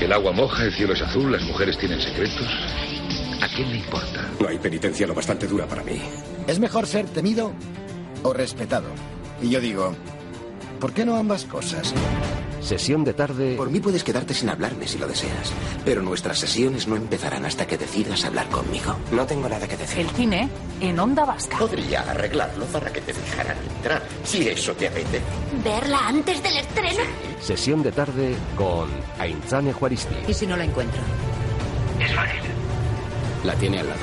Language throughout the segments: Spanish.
El agua moja, el cielo es azul, las mujeres tienen secretos. ¿A quién le importa? No hay penitencia lo bastante dura para mí. ¿Es mejor ser temido o respetado? Y yo digo, ¿por qué no ambas cosas? Sesión de tarde. Por mí puedes quedarte sin hablarme si lo deseas, pero nuestras sesiones no empezarán hasta que decidas hablar conmigo. No tengo nada que decir. El cine en Onda Vasca. Podría arreglarlo para que te dejaran entrar, si eso te apetece. ¿Verla antes del estreno? Sesión de tarde con Ainzane Juaristi. ¿Y si no la encuentro? Es fácil. La tiene al lado.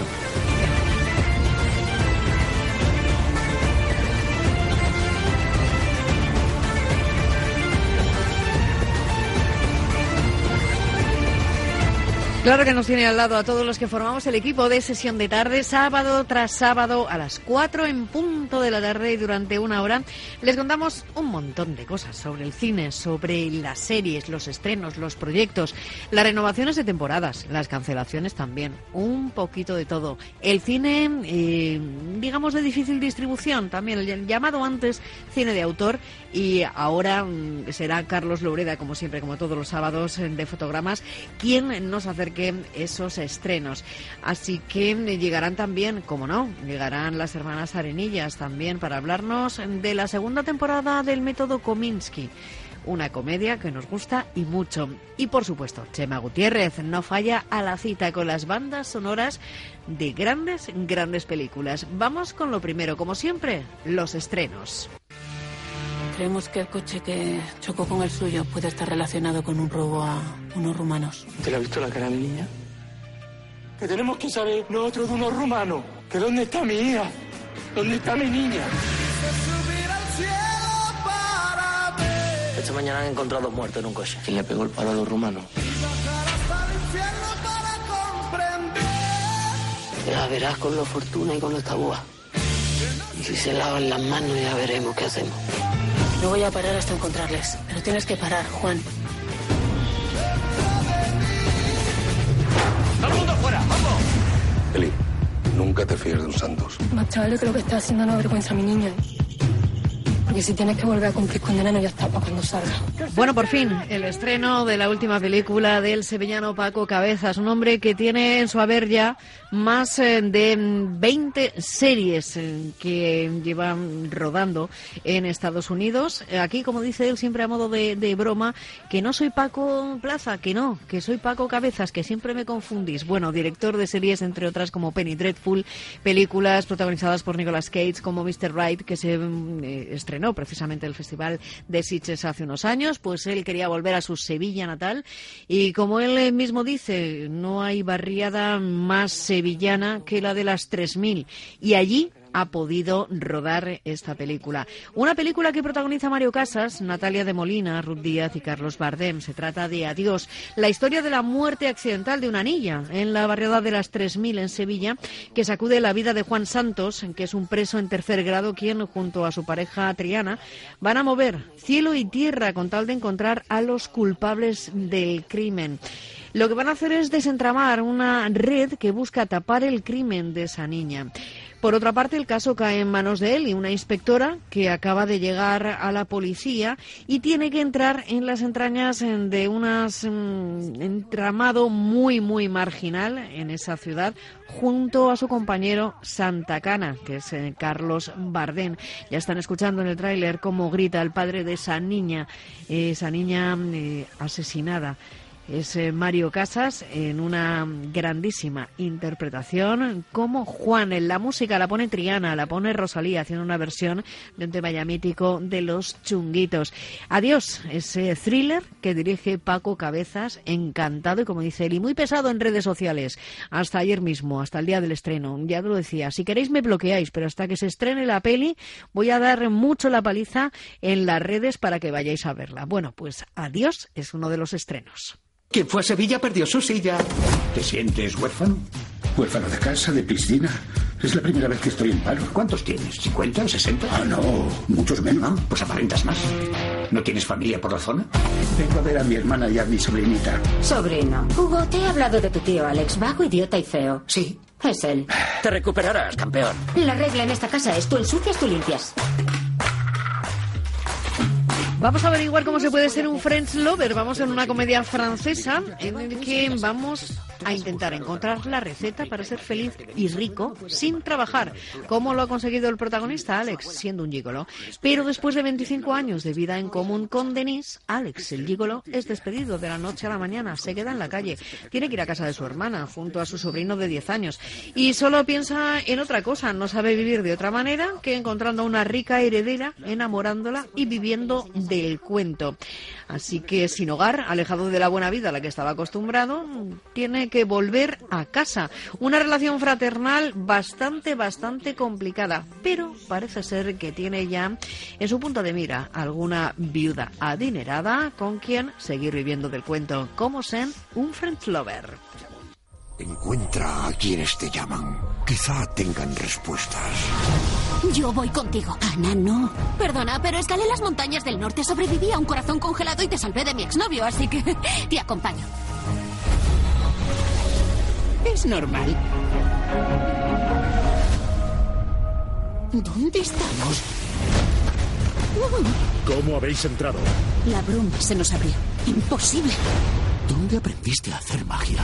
Claro que nos tiene al lado a todos los que formamos el equipo de sesión de tarde, sábado tras sábado a las 4 en punto de la tarde y durante una hora les contamos un montón de cosas sobre el cine, sobre las series, los estrenos, los proyectos, las renovaciones de temporadas, las cancelaciones también, un poquito de todo. El cine, eh, digamos, de difícil distribución también, el llamado antes cine de autor y ahora mm, será Carlos Loureda, como siempre, como todos los sábados de fotogramas, quien nos acerque esos estrenos. Así que llegarán también, como no, llegarán las hermanas Arenillas también para hablarnos de la segunda temporada del método Kominsky una comedia que nos gusta y mucho. Y por supuesto, Chema Gutiérrez no falla a la cita con las bandas sonoras de grandes, grandes películas. Vamos con lo primero, como siempre, los estrenos. Creemos que el coche que chocó con el suyo puede estar relacionado con un robo a unos rumanos. ¿Te le ha visto la cara a mi niña? Que tenemos que saber nosotros de unos rumanos. Que dónde está mi hija. ¿Dónde está mi niña? Esta mañana han encontrado dos muertos en un coche. ¿Quién le pegó el palo a los rumanos? Ya verás con la fortuna y con esta boa. Y si se lavan las manos ya veremos qué hacemos. No voy a parar hasta encontrarles. Pero tienes que parar, Juan. ¡Todo el mundo fuera! ¡Vamos! Eli, nunca te fíes de un Santos. Más chaval, creo que está haciendo una vergüenza a mi niña. Porque si tienes que volver a cumplir condena, no ya está para cuando salga. Bueno, por fin, el estreno de la última película del sevillano Paco Cabezas, un hombre que tiene en su haber ya más eh, de 20 series eh, que llevan rodando en Estados Unidos. Eh, Aquí, como dice él, siempre a modo de, broma, que no soy Paco Plaza, que no, que soy Paco Cabezas, que siempre me confundís. Bueno, director de series, entre otras, como Penny Dreadful, películas protagonizadas por Nicolas Cage, como Mr. Right, que se mm, eh, estrenó precisamente en el Festival de Sitges hace unos años, pues él quería volver a su Sevilla natal y como él mismo dice, no hay barriada más sevillana que la de las 3000 y allí ha podido rodar esta película. Una película que protagoniza Mario Casas, Natalia de Molina, Ruth Díaz y Carlos Bardem. Se trata de Adiós, la historia de la muerte accidental de una niña en la barriada de las 3000 en Sevilla, que sacude la vida de Juan Santos, que es un preso en tercer grado, quien junto a su pareja Triana van a mover cielo y tierra con tal de encontrar a los culpables del crimen. Lo que van a hacer es desentramar una red que busca tapar el crimen de esa niña. Por otra parte, el caso cae en manos de él y una inspectora que acaba de llegar a la policía y tiene que entrar en las entrañas de un entramado muy, muy marginal en esa ciudad junto a su compañero Santa Cana, que es eh, Carlos Bardén. Ya están escuchando en el tráiler cómo grita el padre de esa niña, eh, esa niña eh, asesinada. Es eh, Mario Casas en una grandísima interpretación como Juan. En la música la pone Triana, la pone Rosalía, haciendo una versión de un tema ya mítico de los chunguitos. Adiós, ese thriller que dirige Paco Cabezas, encantado y como dice él, y muy pesado en redes sociales. Hasta ayer mismo, hasta el día del estreno. Ya lo decía, si queréis me bloqueáis, pero hasta que se estrene la peli voy a dar mucho la paliza en las redes para que vayáis a verla. Bueno, pues adiós es uno de los estrenos. Quien fue a Sevilla perdió su silla. ¿Te sientes huérfano? Huérfano de casa, de piscina. Es la primera vez que estoy en paro. ¿Cuántos tienes? ¿50 o 60? Ah, no, muchos menos. Ah, pues aparentas más. ¿No tienes familia por la zona? Vengo a ver a mi hermana y a mi sobrinita. Sobrino. Hugo, te he hablado de tu tío Alex, vago, idiota y feo. Sí. Es él. Te recuperarás, campeón. La regla en esta casa es tú ensucias, tú limpias. Vamos a averiguar cómo se puede ser un French lover. Vamos en una comedia francesa en el que vamos a intentar encontrar la receta para ser feliz y rico sin trabajar. ¿Cómo lo ha conseguido el protagonista, Alex, siendo un gigolo? Pero después de 25 años de vida en común con Denise, Alex, el gigolo, es despedido de la noche a la mañana. Se queda en la calle. Tiene que ir a casa de su hermana, junto a su sobrino de 10 años. Y solo piensa en otra cosa. No sabe vivir de otra manera que encontrando a una rica heredera, enamorándola y viviendo del cuento. Así que sin hogar, alejado de la buena vida a la que estaba acostumbrado, tiene que volver a casa. Una relación fraternal bastante, bastante complicada, pero parece ser que tiene ya en su punto de mira alguna viuda adinerada con quien seguir viviendo del cuento, como sen un French lover. Encuentra a quienes te llaman. Quizá tengan respuestas. Yo voy contigo. Ana, no. Perdona, pero escalé las montañas del norte, sobreviví a un corazón congelado y te salvé de mi exnovio, así que te acompaño. Es normal. ¿Dónde estamos? ¿Cómo habéis entrado? La bruma se nos abrió. Imposible. ¿Dónde aprendiste a hacer magia?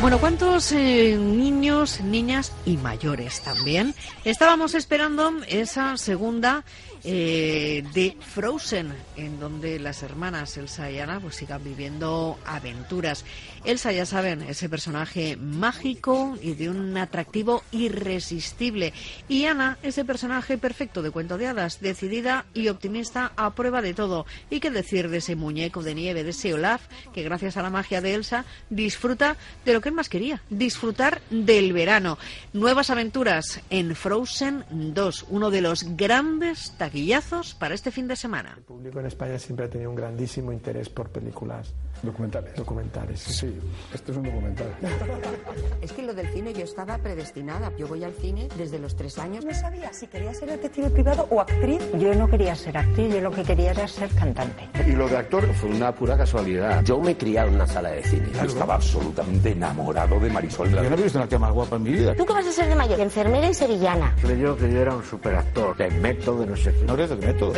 Bueno, ¿cuántos eh, niños, niñas y mayores también estábamos esperando esa segunda eh, de Frozen, en donde las hermanas Elsa y Anna pues sigan viviendo aventuras. Elsa, ya saben, ese personaje mágico y de un atractivo irresistible. Y Ana, ese personaje perfecto de cuento de hadas, decidida y optimista a prueba de todo. ¿Y qué decir de ese muñeco de nieve, de ese Olaf, que gracias a la magia de Elsa disfruta de lo que él más quería, disfrutar del verano? Nuevas aventuras en Frozen 2, uno de los grandes taquillazos para este fin de semana. El público en España siempre ha tenido un grandísimo interés por películas Documentales. documentales. Sí, esto es un documental. Es que lo del cine yo estaba predestinada. Yo voy al cine desde los tres años. No sabía si quería ser detective privado o actriz. Yo no quería ser actriz, yo lo que quería era ser cantante. Y lo de actor fue una pura casualidad. Yo me crié en una sala de cine. Yo estaba absolutamente enamorado de Marisol. Yo no he visto una tía más guapa en mi vida. ¿Tú qué vas a ser de mayor? Enfermera y sevillana. Creyó que yo era un superactor, de método, no sé qué. ¿No eres de método?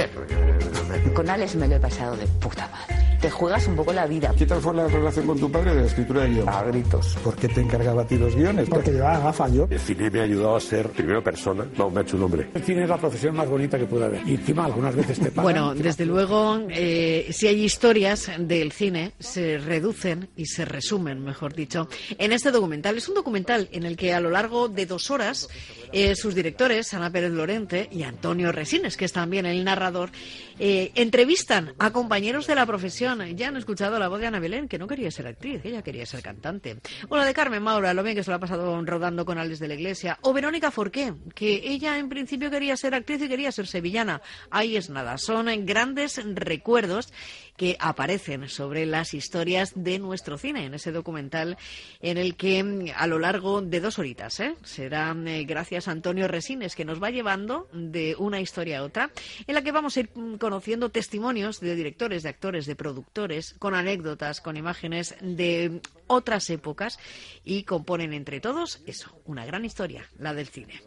Con Alex me lo he pasado de puta madre. Te juegas un poco la vida. ¿Qué tal fue la relación con tu padre de la escritura de guion? A gritos. ¿Por qué te encargaba a ti los guiones? Porque llevaba gafas yo. El cine me ha ayudado a ser, primero persona, no, me ha hecho un hombre. El cine es la profesión más bonita que puede haber. Y encima algunas veces te pagan. Bueno, desde luego, eh, si hay historias del cine, se reducen y se resumen, mejor dicho, en este documental. Es un documental en el que a lo largo de dos horas eh, sus directores, Ana Pérez Lorente y Antonio Resines, que es también el narrador, eh, entrevistan a compañeros de la profesión. Ya han escuchado la voz de Ana Belén, que no quería ser actriz, ella quería ser cantante. O la de Carmen Maura, lo bien que se lo ha pasado rodando con Alex de la Iglesia. O Verónica Forqué, que ella en principio quería ser actriz y quería ser sevillana. Ahí es nada, son grandes recuerdos que aparecen sobre las historias de nuestro cine en ese documental en el que mm, a lo largo de dos horitas ¿eh? será eh, gracias a Antonio Resines que nos va llevando de una historia a otra en la que vamos a ir mm, conociendo testimonios de directores, de actores, de productores con anécdotas, con imágenes de otras épocas y componen entre todos eso, una gran historia, la del cine.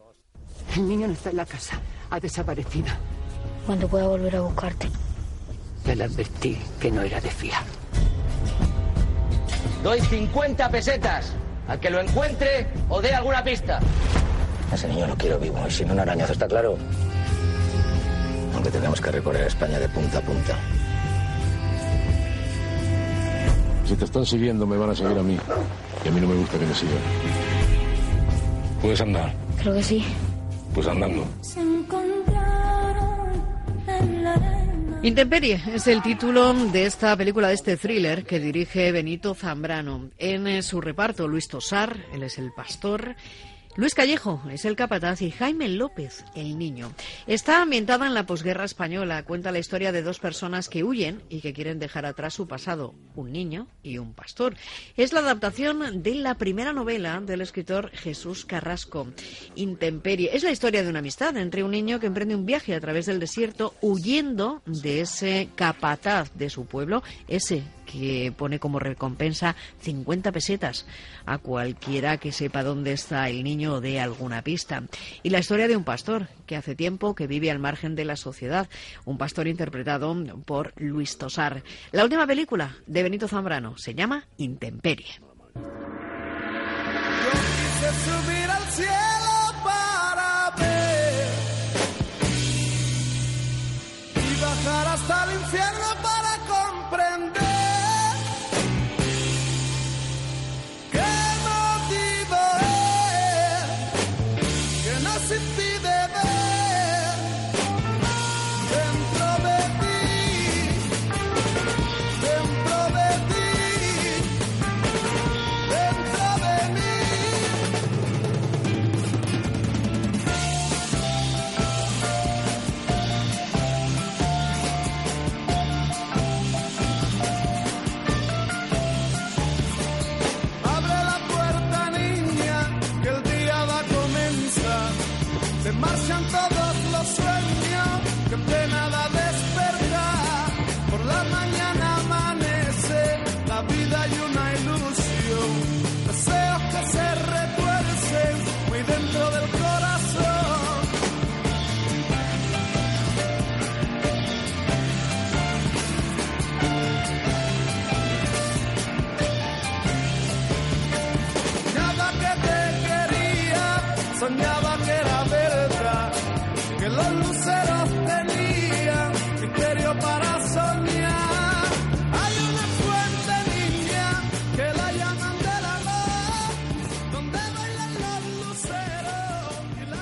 El niño no está en la casa, ha desaparecido. ¿Cuándo pueda volver a buscarte? Ya le advertí que no era de fiar. Doy 50 pesetas al que lo encuentre o dé alguna pista. A ese niño lo quiero vivo y sin un arañazo, ¿está claro? Aunque tengamos que recorrer España de punta a punta. Si te están siguiendo, me van a seguir a mí. Y a mí no me gusta que me sigan. ¿Puedes andar? Creo que sí. Pues andando. Intemperie es el título de esta película, de este thriller que dirige Benito Zambrano. En eh, su reparto, Luis Tosar, él es el pastor, Luis Callejo es el capataz y Jaime López el niño. Está ambientada en la posguerra española. Cuenta la historia de dos personas que huyen y que quieren dejar atrás su pasado, un niño y un pastor. Es la adaptación de la primera novela del escritor Jesús Carrasco, Intemperie. Es la historia de una amistad entre un niño que emprende un viaje a través del desierto huyendo de ese capataz de su pueblo, ese que pone como recompensa 50 pesetas a cualquiera que sepa dónde está el niño o dé alguna pista. Y la historia de un pastor que hace tiempo que vive al margen de la sociedad, un pastor interpretado por Luis Tosar. La última película de Benito Zambrano se llama Intemperie. subir al cielo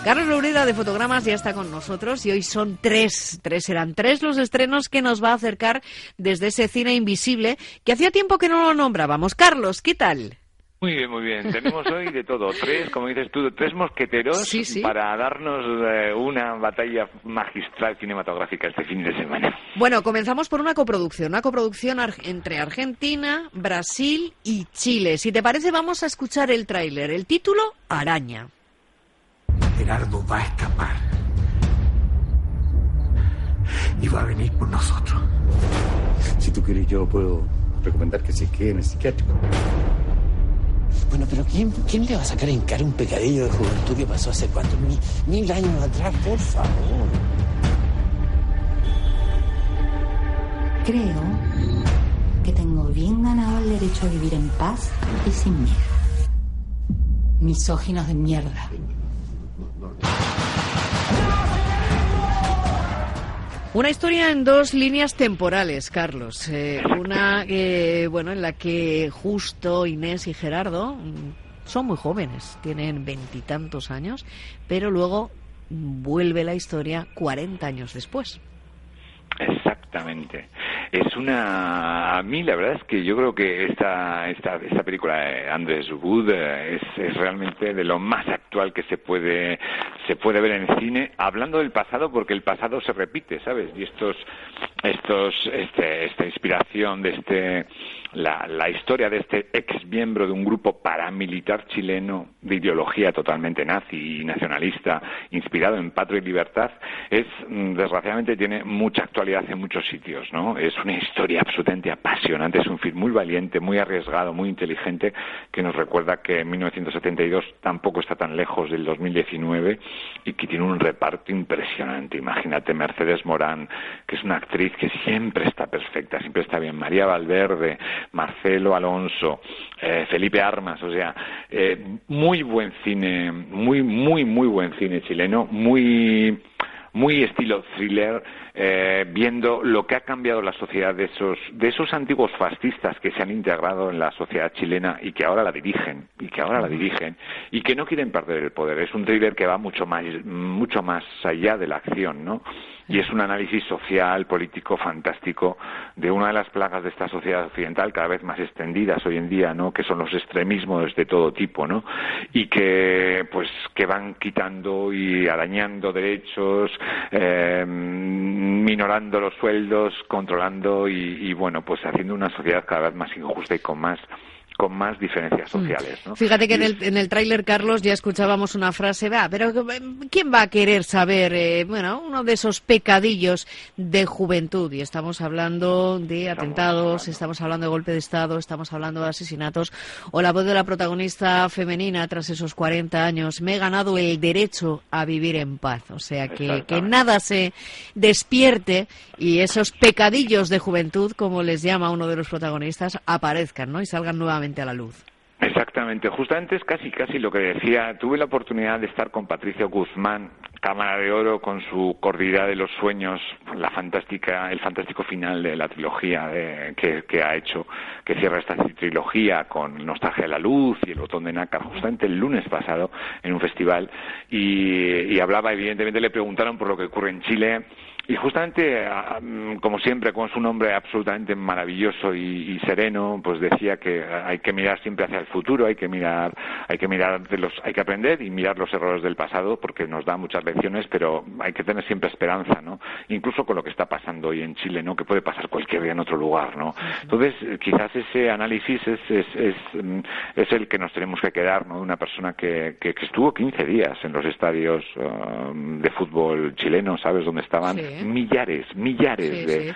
Carlos Loureda de Fotogramas ya está con nosotros y hoy son tres, tres eran tres los estrenos que nos va a acercar desde ese cine invisible que hacía tiempo que no lo nombrábamos. Carlos, ¿qué tal? Muy bien, muy bien. Tenemos hoy de todo. Tres, como dices tú, tres mosqueteros para darnos eh, una batalla magistral cinematográfica este fin de semana. Bueno, comenzamos por una coproducción. Una coproducción entre Argentina, Brasil y Chile. Si te parece, vamos a escuchar el tráiler. El título, Araña. Gerardo va a escapar. Y va a venir por nosotros. Si tú quieres, yo puedo recomendar que se quede en el psiquiátrico. Bueno, pero ¿quién, ¿quién le va a sacar en cara un pecadillo de juventud que pasó hace cuántos mil, mil años atrás? Por favor. Creo que tengo bien ganado el derecho a vivir en paz y sin miedo. Misóginos de mierda. Una historia en dos líneas temporales, Carlos. Eh, una, eh, bueno, en la que justo Inés y Gerardo mm, son muy jóvenes, tienen veintitantos años, pero luego vuelve la historia 40 años después. Exactamente. Es una. A mí, la verdad es que yo creo que esta, esta, esta película de Andrés Wood eh, es, es, realmente de lo más actual que se puede, se puede ver en cine, hablando del pasado, porque el pasado se repite, ¿sabes? Y estos, estos, este, esta inspiración de este la, la, historia de este ex miembro de un grupo paramilitar chileno de ideología totalmente nazi y nacionalista, inspirado en Patria y Libertad, es, mm, desgraciadamente, tiene mucha actualidad en muchos sitios, ¿no? Es una historia absolutamente apasionante, es un film muy valiente, muy arriesgado, muy inteligente, que nos recuerda que 1972 tampoco está tan lejos del 2019 y que tiene un reparto impresionante. Imagínate Mercedes Morán, que es una actriz que siempre está perfecta, siempre está bien. María Valverde, Marcelo Alonso, eh, Felipe Armas, o sea, eh, muy buen cine, muy, muy, muy buen cine chileno, muy muy estilo thriller, eh, viendo lo que ha cambiado la sociedad de esos, de esos antiguos fascistas que se han integrado en la sociedad chilena y que ahora la dirigen, y que ahora la dirigen, y que no quieren perder el poder. Es un thriller que va mucho más, mucho más allá de la acción, ¿no? y es un análisis social, político fantástico de una de las plagas de esta sociedad occidental cada vez más extendidas hoy en día, ¿no? Que son los extremismos de todo tipo, ¿no? Y que, pues, que van quitando y arañando derechos, eh, minorando los sueldos, controlando y, y, bueno, pues haciendo una sociedad cada vez más injusta y con más con más diferencias mm. sociales. ¿no? Fíjate que en el, en el tráiler, Carlos, ya escuchábamos una frase, va, pero ¿quién va a querer saber, eh, bueno, uno de esos pecadillos de juventud? Y estamos hablando de atentados, estamos hablando de golpe de Estado, estamos hablando de asesinatos, o la voz de la protagonista femenina tras esos 40 años, me he ganado el derecho a vivir en paz. O sea, que, que nada se despierte y esos pecadillos de juventud, como les llama uno de los protagonistas, aparezcan, ¿no? Y salgan nuevamente a la luz. Exactamente, justamente es casi casi lo que decía. Tuve la oportunidad de estar con Patricio Guzmán, Cámara de Oro, con su Cordillera de los Sueños, la fantástica, el fantástico final de la trilogía que, ha hecho, que cierra esta trilogía con Nostalgia de la Luz y El Botón de Nácar, justamente el lunes pasado en un festival y hablaba, evidentemente le preguntaron por lo que ocurre en Chile y justamente, mm, como siempre, con su nombre absolutamente maravilloso y, sereno, pues decía que hay que mirar siempre hacia el futuro, hay que mirar, hay que mirar de los, hay que aprender y mirar los errores del pasado porque nos da muchas lecciones, pero hay que tener siempre esperanza, ¿no? Incluso con lo que está pasando hoy en Chile, ¿no? Que puede pasar cualquier día en otro lugar, ¿no? Entonces, quizás ese análisis es, es, es, mm, es el que nos tenemos que quedar, ¿no? De una persona que, que, estuvo 15 días en los estadios um, de fútbol chileno, ¿sabes? Donde estaban millares, millares de,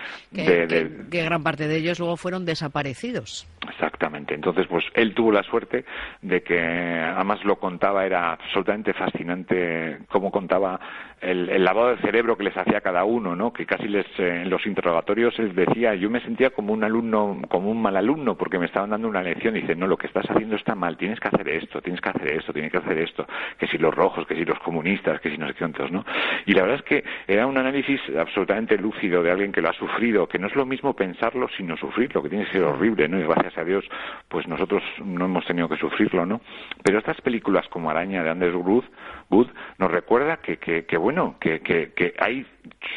que, gran parte de ellos luego fueron desaparecidos. Exactamente. Entonces, pues él tuvo la suerte de que, además lo contaba, era absolutamente fascinante cómo contaba el, lavado de cerebro que les hacía cada uno, ¿no? Que casi les, eh, en los interrogatorios les decía, yo me sentía como un alumno, como un mal alumno, porque me estaban dando una lección y dicen, no, lo que estás haciendo está mal, tienes que hacer esto, tienes que hacer esto, tienes que hacer esto, que si los rojos, que si los comunistas, que si no sé qué ¿no? Y la verdad es que era un análisis absolutamente lúcido de alguien que lo ha sufrido, que no es lo mismo pensarlo sino sufrirlo, que tiene que ser horrible, ¿no? Y gracias a Dios, pues nosotros no hemos tenido que sufrirlo, ¿no? Pero estas películas como Araña de Anders Ruth, Wood nos recuerda que, que, que bueno, que, que, que hay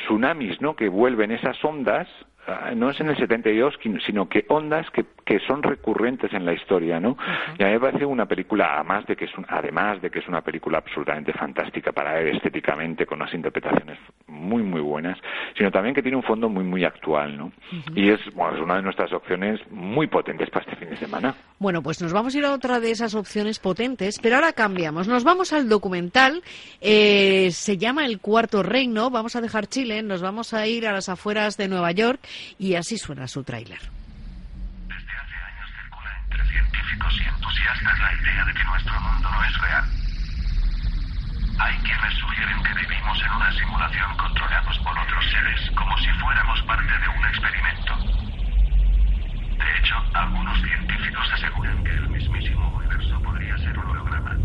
tsunamis, ¿no? Que vuelven esas ondas Ah, no es en el 72, sino que ondas que, que son recurrentes en la historia, ¿no? Y a mí me parece una película, además de que es además de que es una película absolutamente fantástica para ver estéticamente, con unas interpretaciones muy, muy buenas, sino también que tiene un fondo muy, muy actual, ¿no? Y es, bueno, es una de nuestras opciones muy potentes para este fin de semana. Bueno, pues nos vamos a ir a otra de esas opciones potentes, pero ahora cambiamos. Nos vamos al documental, eh, se llama El Cuarto Reino, vamos a dejar Chile, nos vamos a ir a las afueras de Nueva York y así suena su tráiler. Desde hace años circula científicos y entusiastas la idea de que nuestro mundo no es real. Hay quienes sugieren que vivimos en una simulación controlados por otros seres, como si fuéramos parte de un experimento. De hecho, algunos científicos aseguran que el mismísimo universo podría ser un holograma.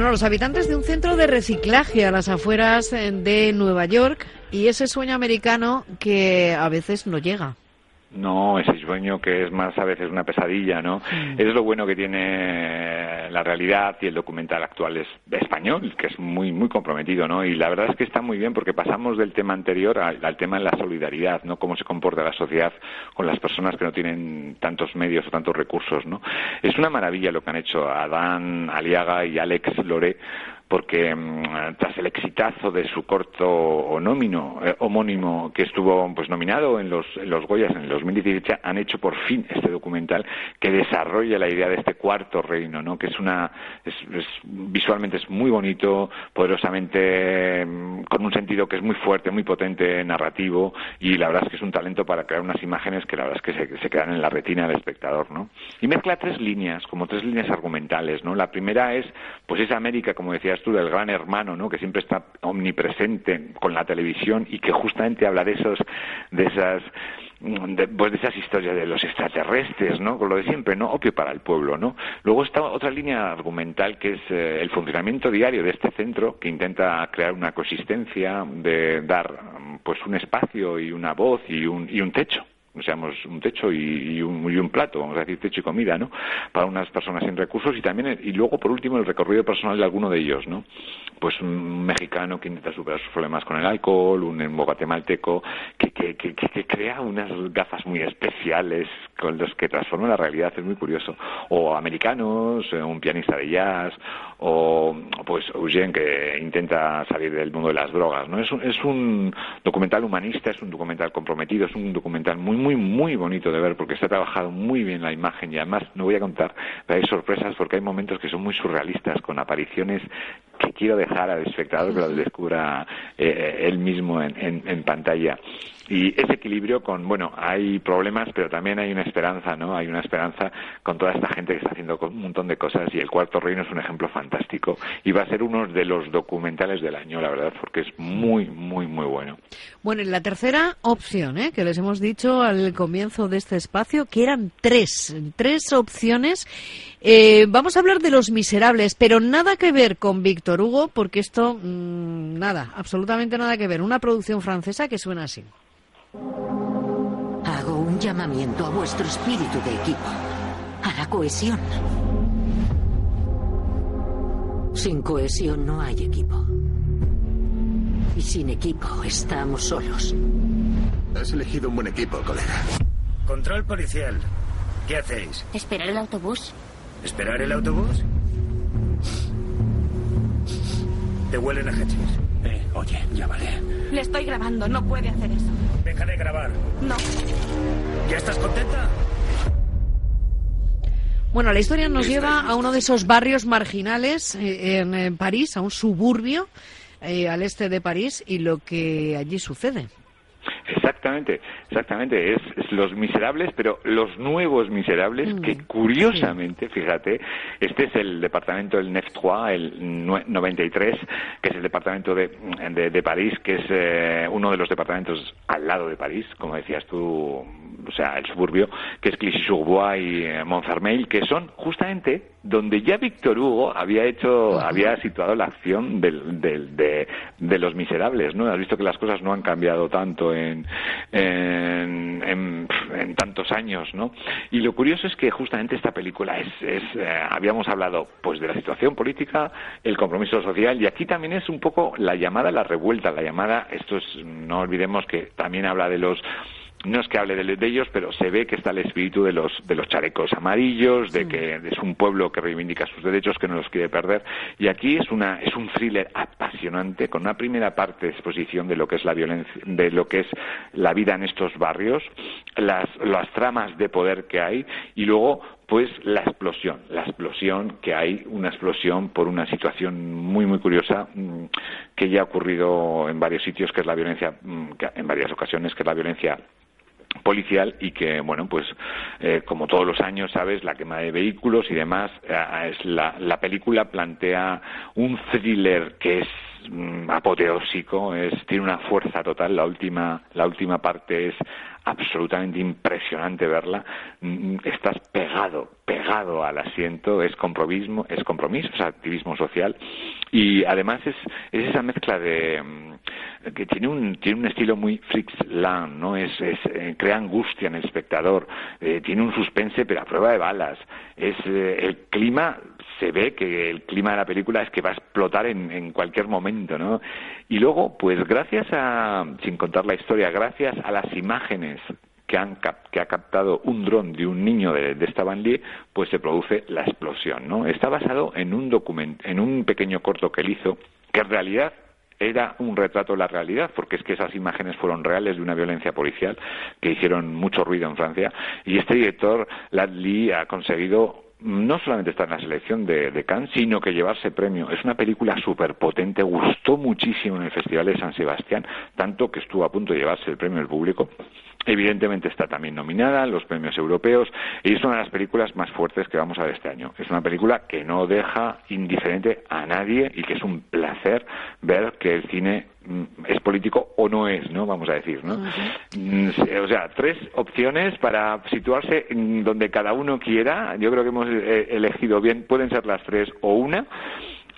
Los habitantes de un centro de reciclaje a las afueras eh, de Nueva York y ese sueño americano que a veces no llega. No, ese sueño que es más a veces una pesadilla, ¿no? Es lo bueno que tiene la realidad y el documental actual es español, que es muy muy comprometido, ¿no? Y la verdad es que está muy bien porque pasamos del tema anterior al, tema de la solidaridad, ¿no? Cómo se comporta la sociedad con las personas que no tienen tantos medios o tantos recursos, ¿no? Es una maravilla lo que han hecho Adán Aliaga y Alex Lore porque mm, tras el exitazo de su corto homónimo, eh, homónimo que estuvo pues nominado en los, en los Goyas en el 2017 han hecho por fin este documental que desarrolla la idea de este cuarto reino, ¿no? Que es una es, visualmente es muy bonito, poderosamente mm, con un sentido que es muy fuerte, muy potente, narrativo y la verdad es que es un talento para crear unas imágenes que la verdad es que se, se quedan en la retina del espectador, ¿no? Y mezcla tres líneas, como tres líneas argumentales, ¿no? La primera es pues esa América, como decías decías tú, del gran hermano, ¿no? Que siempre está omnipresente con la televisión y que justamente habla de esos, de esas de, pues de esas historias de los extraterrestres, ¿no? Con lo de siempre, ¿no? Opio para el pueblo, ¿no? Luego está otra línea argumental que es eh, el funcionamiento diario de este centro que intenta crear una coexistencia, de dar pues un espacio y una voz y un, y un techo seamos un techo y, un, y, un, plato, vamos a decir techo y comida, ¿no? Para unas personas sin recursos y también y luego por último el recorrido personal de alguno de ellos, ¿no? Pues un mexicano que intenta superar sus problemas con el alcohol, un guatemalteco que, que, que, que, crea unas gafas muy especiales con los que transforma la realidad, es muy curioso. O americanos, eh, un pianista de jazz, o pues Eugene que intenta salir del mundo de las drogas, ¿no? Es un, es un documental humanista, es un documental comprometido, es un documental muy muy, muy bonito de ver porque está trabajado muy bien la imagen y además no voy a contar, pero hay sorpresas porque hay momentos que son muy surrealistas con apariciones que quiero dejar al espectador que lo descubra eh, eh, él mismo en, en pantalla y ese equilibrio con, bueno, hay problemas, pero también hay una esperanza, ¿no? Hay una esperanza con toda esta gente que está haciendo un montón de cosas y El Cuarto Reino es un ejemplo fantástico y va a ser uno de los documentales del año, la verdad, porque es muy, muy, muy bueno. Bueno, y la tercera opción, ¿eh? que les hemos dicho al comienzo de este espacio, que eran tres, tres opciones. Eh, vamos a hablar de Los Miserables, pero nada que ver con Víctor Hugo, porque esto, mmm, nada, absolutamente nada que ver. Una producción francesa que suena así. Hago un llamamiento a vuestro espíritu de equipo, a la cohesión. Sin cohesión no hay equipo. Y sin equipo estamos solos. Has elegido un buen equipo, colega. Control policial. ¿Qué hacéis? Esperar el autobús. ¿Esperar el autobús? Te huelen a hachís. Eh, oye, ya vale. Le estoy grabando, no puede hacer eso. Deja de grabar. No. ¿Ya estás contenta? Bueno, la historia nos lleva a uno de esos barrios marginales eh, en, París, a un suburbio eh, al este de París y lo que allí sucede. Exactamente, exactamente. Es, Los Miserables, pero los nuevos Miserables, que mm, curiosamente, fíjate, este es el departamento del Nef 3, el 93, que es el departamento de, de, París, que es eh, uno de los departamentos al lado de París, como decías tú, o sea, el suburbio, que es Clichy-sur-Bois y eh, Montfermeil, que son justamente donde ya Víctor Hugo había hecho, había situado la acción del, del, de, de, Los Miserables, ¿no? Has visto que las cosas no han cambiado tanto en, en, en, tantos años, ¿no? Y lo curioso es que justamente esta película es, es eh, habíamos hablado, pues, de la situación política, el compromiso social, y aquí también es un poco la llamada la revuelta, la llamada, esto es, no olvidemos que también habla de los no es que hable de, ellos, pero se ve que está el espíritu de los, de los chalecos amarillos, de que es un pueblo que reivindica sus derechos, que no los quiere perder. Y aquí es, una, es un thriller apasionante, con una primera parte de exposición de lo que es la violencia, de lo que es la vida en estos barrios, las, las tramas de poder que hay, y luego pues la explosión, la explosión que hay, una explosión por una situación muy muy curiosa mm, que ya ha ocurrido en varios sitios, que es la violencia, mm, en varias ocasiones, que es la violencia policial y que, bueno, pues eh, como todos los años, sabes, la quema de vehículos y demás, eh, es la, la película plantea un thriller que es apoteósico, es, tiene una fuerza total, la última, la última parte es absolutamente impresionante verla, mm, estás pegado, pegado al asiento, es compromiso, es compromiso, es activismo social. Y además es, es esa mezcla de mm, que tiene un, tiene un estilo muy Fritz Lang, ¿no? Es, es eh, crea angustia en el espectador, eh, tiene un suspense pero a prueba de balas, es eh, el clima se ve que el clima de la película es que va a explotar en, en cualquier momento, ¿no? Y luego, pues gracias a, sin contar la historia, gracias a las imágenes que, han, que ha captado un dron de un niño de, de esta banlieue, pues se produce la explosión, ¿no? Está basado en un documento, en un pequeño corto que él hizo, que en realidad era un retrato de la realidad, porque es que esas imágenes fueron reales de una violencia policial que hicieron mucho ruido en Francia. Y este director, Ladley, ha conseguido no solamente estar en la selección de, de, Cannes, sino que llevarse premio. Es una película súper potente, gustó muchísimo en el Festival de San Sebastián, tanto que estuvo a punto de llevarse el premio del público. Evidentemente está también nominada en los premios europeos y es una de las películas más fuertes que vamos a ver este año. Es una película que no deja indiferente a nadie y que es un placer ver que el cine mm, es político o no es, ¿no? Vamos a decir, ¿no? Mm, O sea, tres opciones para situarse en donde cada uno quiera. Yo creo que hemos eh, elegido bien. Pueden ser las tres o una.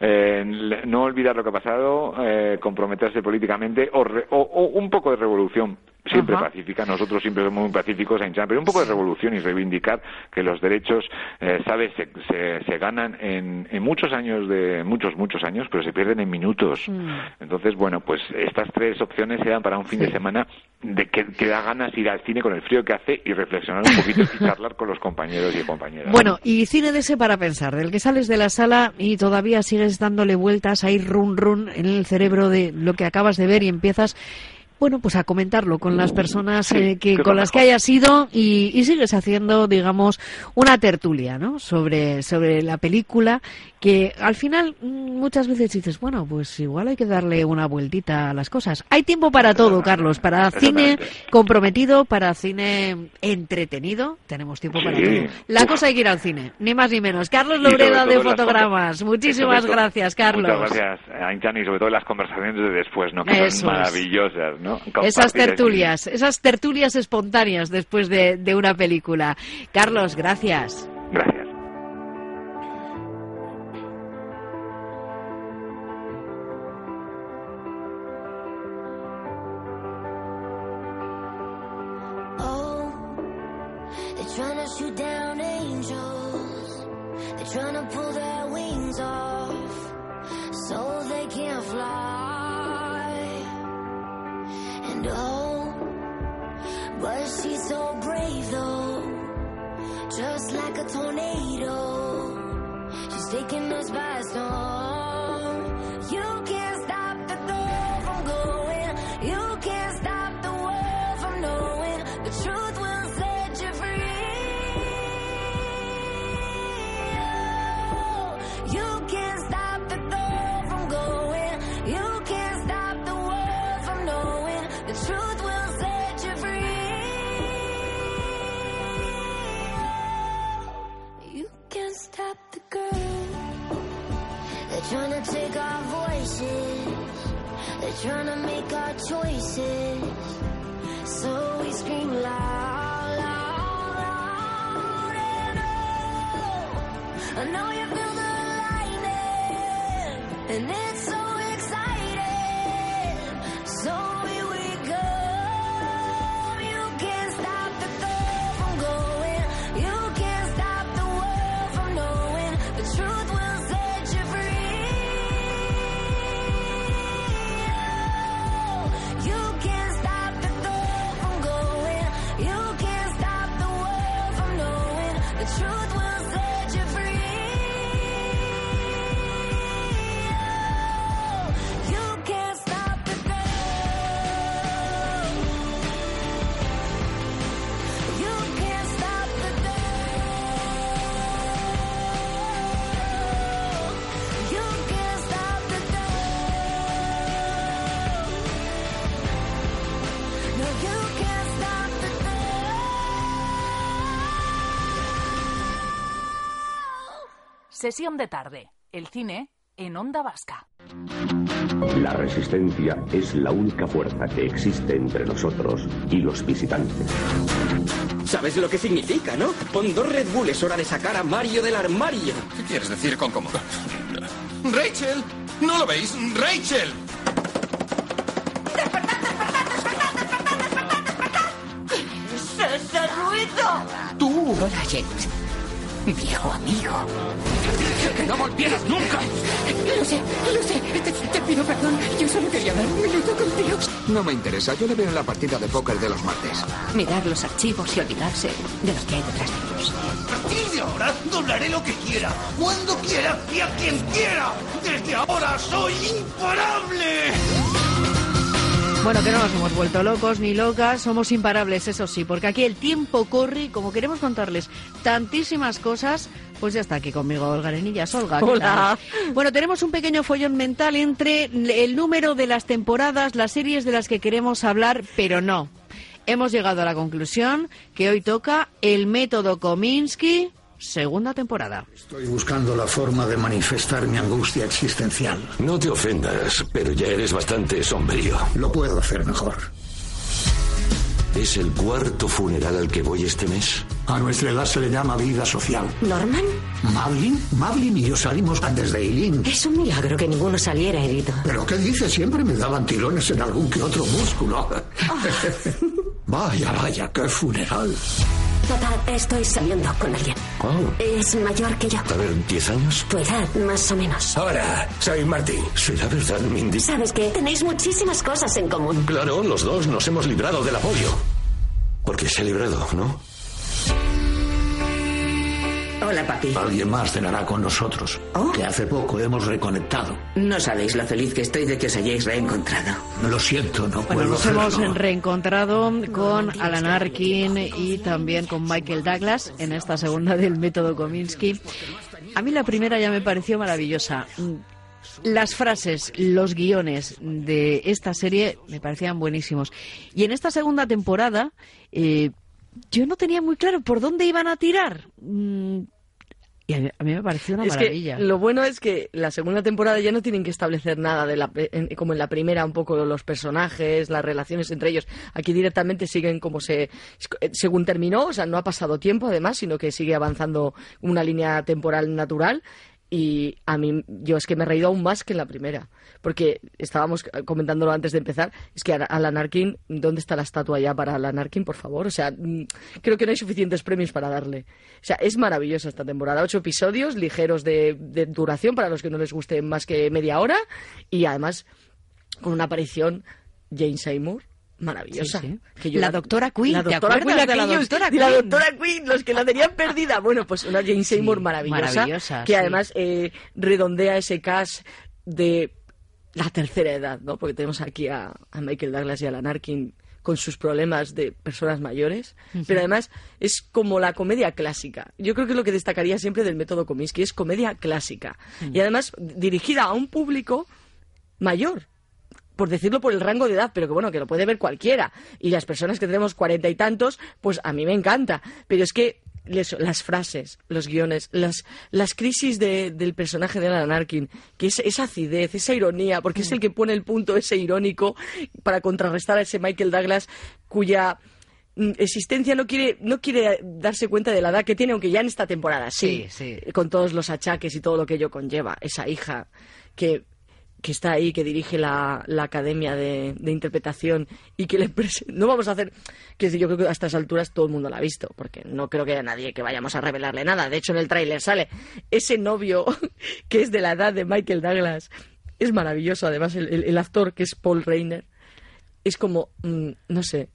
Eh, no olvidar lo que ha pasado, eh, comprometerse políticamente o, re- o- o un poco de revolución, siempre Ajá. pacífica. Nosotros siempre somos muy pacíficos, Ainhoa, pero un poco de revolución y reivindicar que los derechos, eh, ¿sabes?, se, se, se ganan en, en muchos años, de muchos, muchos años, pero se pierden en minutos. Entonces, bueno, pues estas tres opciones se dan para un fin de semana de que, que da ganas ir al cine con el frío que hace y reflexionar un poquito y charlar con los compañeros y compañeras. Bueno, y cine de ese para pensar, del que sales de la sala y todavía sigues dándole vueltas ahí run run en el cerebro de lo que acabas de ver y empiezas bueno, pues a comentarlo con las personas eh, que, con las que hayas ido y, y sigues haciendo, digamos, una tertulia, ¿no? Sobre, sobre la película que al final mm, muchas veces dices, bueno, pues igual hay que darle una vueltita a las cosas. Hay tiempo para todo, Carlos, para cine comprometido, para cine entretenido, tenemos tiempo para todo. La cosa hay que ir al cine, ni más ni menos. Carlos Lobreda de Fotogramas, foto- muchísimas todo- gracias, Carlos. Muchas gracias, Aintan, y sobre todo las conversaciones de después, ¿no? Que son maravillosas, ¿no? Esas Compartir tertulias, esas tertulias espontáneas después de, de una película. Carlos, gracias. Gracias. Trying to pull their wings off so they can't fly. And oh, but she's so brave though, just like a tornado. She's taking us by storm. You can't trying to make our choices. So we scream loud, loud, loud, and oh, I know you feel the lightning, and it's Sesión de tarde. El cine en Onda Vasca. La resistencia es la única fuerza que existe entre nosotros y los visitantes. ¿Sabes lo que significa, no? Pon dos Red Bull, es hora de sacar a Mario del armario. ¿Qué quieres decir con cómo? ¡Rachel! ¿No lo veis? ¡Rachel! es ese ruido? ¡Tú! Hola, James. Viejo amigo. ¡Que no volvieras nunca! Lo sé, lo sé. Te, te pido perdón. Yo solo quería hablar un minuto contigo. No me interesa, yo le veo en la partida de póker de los martes. Mirar los archivos y olvidarse de lo que hay detrás de ellos. A partir de ahora doblaré lo que quiera, cuando quiera y a quien quiera. Desde ahora soy imparable. Bueno, que no nos hemos vuelto locos ni locas, somos imparables, eso sí, porque aquí el tiempo corre y como queremos contarles tantísimas cosas, pues ya está aquí conmigo Olga Arenillas. Olga, ¿qué Hola. tal? Bueno, tenemos un pequeño follón mental entre el número de las temporadas, las series de las que queremos hablar, pero no. hemos llegado a la conclusión que hoy toca el método Kominsky, segunda temporada. Estoy buscando la forma de manifestar mi angustia existencial. No te ofendas, pero ya eres bastante sombrío. Lo puedo hacer mejor. ¿Es el cuarto funeral al que voy este mes? A nuestra edad se le llama vida social. ¿Norman? ¿Madeline? Madeline y yo salimos antes de Eileen. Es un milagro que ninguno saliera herido. ¿Pero qué dice? Siempre me daban tirones en algún que otro músculo. vaya, vaya, qué funeral. Papá, estoy saliendo con alguien. Es mayor que yo. A ver, ¿diez años? Tu edad, más o menos. Hola, soy Marty. ¿Será verdad, Mindy? ¿Sabes qué? Tenéis muchísimas cosas en común. Claro, los dos nos hemos librado del apoyo. Porque se ha librado, ¿no? Hola, papi. Alguien más cenará con nosotros. Que hace poco hemos reconectado. No sabéis lo feliz que estoy de que os hayáis reencontrado. Lo siento, no Bueno, puedo nos hacerlo. hemos reencontrado con Alan Arkin y también con Michael Douglas en esta segunda del método Kominsky. A mí la primera ya me pareció maravillosa. Las frases, los guiones de esta serie me parecían buenísimos. Y en esta segunda temporada eh, yo no tenía muy claro por dónde iban a tirar. Y a mí, a mí me pareció una es maravilla. que lo bueno es que la segunda temporada ya no tienen que establecer nada de la, en- como en la primera un poco los personajes, las relaciones entre ellos. Aquí directamente siguen como se según terminó, o sea, no ha pasado tiempo además, sino que sigue avanzando una línea temporal natural. Y a mí, yo es que me he reído aún más que en la primera. Porque estábamos comentándolo antes de empezar. Es que Alan Arkin, ¿dónde está la estatua ya para Alan Arkin, por favor? O sea, mm, creo que no hay suficientes premios para darle. O sea, es maravillosa esta temporada. Ocho episodios ligeros de, de duración para los que no les guste más que media hora. Y además, con una aparición Jane Seymour. Maravillosa. Sí, sí. Que La doctora Quinn, La ¿te doctora Quinn, de la doctora la Quinn, los que la tenían perdida. Bueno, pues una Jane Seymour maravillosa, maravillosa, que además eh, redondea ese cast de la tercera edad, ¿no? Porque tenemos aquí a, a Michael Douglas y a Alan Arkin con sus problemas de personas mayores, pero además es como la comedia clásica. Yo creo que es lo que destacaría siempre del método Kominsky es comedia clásica y además dirigida a un público mayor por decirlo por el rango de edad, pero que bueno, que lo puede ver cualquiera. Y las personas que tenemos cuarenta y tantos, pues a mí me encanta. Pero es que les- las frases, los guiones, las, las crisis de- del personaje de Alan Arkin, que es esa acidez, esa ironía, porque es el que pone el punto ese irónico para contrarrestar a ese Michael Douglas cuya mm, existencia no quiere no quiere darse cuenta de la edad que tiene aunque ya en esta temporada sí, Sí, con todos los achaques y todo lo que ello conlleva esa hija que que está ahí, que dirige la, la academia de, de interpretación y que le prese- no vamos a hacer, que yo creo que a estas alturas todo el mundo la ha visto, porque no creo que haya nadie que vayamos a revelarle nada. De hecho, en el tráiler sale ese novio que es de la edad de Michael Douglas. Es maravilloso, además, el, el- el actor que es Paul Reiner. Es como, mm, no sé,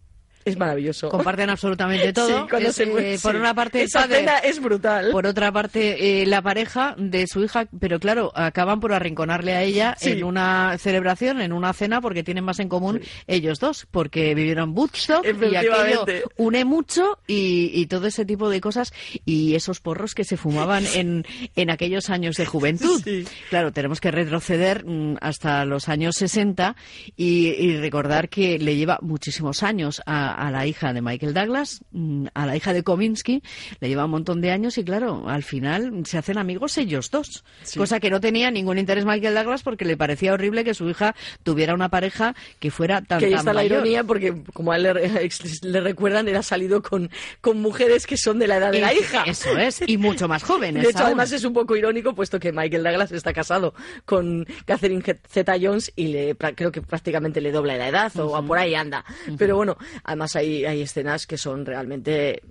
es maravilloso. Comparten absolutamente todo. Sí, cuando Es, se eh, por una parte, Esa padre, cena es brutal. Por otra parte, eh, la pareja de su hija, pero claro, acaban por arrinconarle a ella Sí. en una celebración, en una cena, porque tienen más en común ellos dos, porque vivieron Woodstock y aquello une mucho y, y todo ese tipo de cosas y esos porros que se fumaban en, en aquellos años de juventud. Claro, tenemos que retroceder mm, hasta los años 60 y, y recordar que le lleva muchísimos años a, a la hija de Michael Douglas, mm, a la hija de Kominsky, le lleva un montón de años y claro, al final se hacen amigos ellos dos, Sí. cosa que no tenía ningún interés Michael Douglas porque le parecía horrible que su hija tuviera una pareja que fuera tan, que ahí tan está la mayor. ironía porque como a él le, le recuerdan él ha salido con, con mujeres que son de la edad de la hija Eso es, y mucho más jóvenes. de hecho aún. además es un poco irónico puesto que Michael Douglas está casado con Catherine Zeta Jones y le creo que prácticamente le dobla la edad o por ahí anda pero bueno además hay, hay escenas que son realmente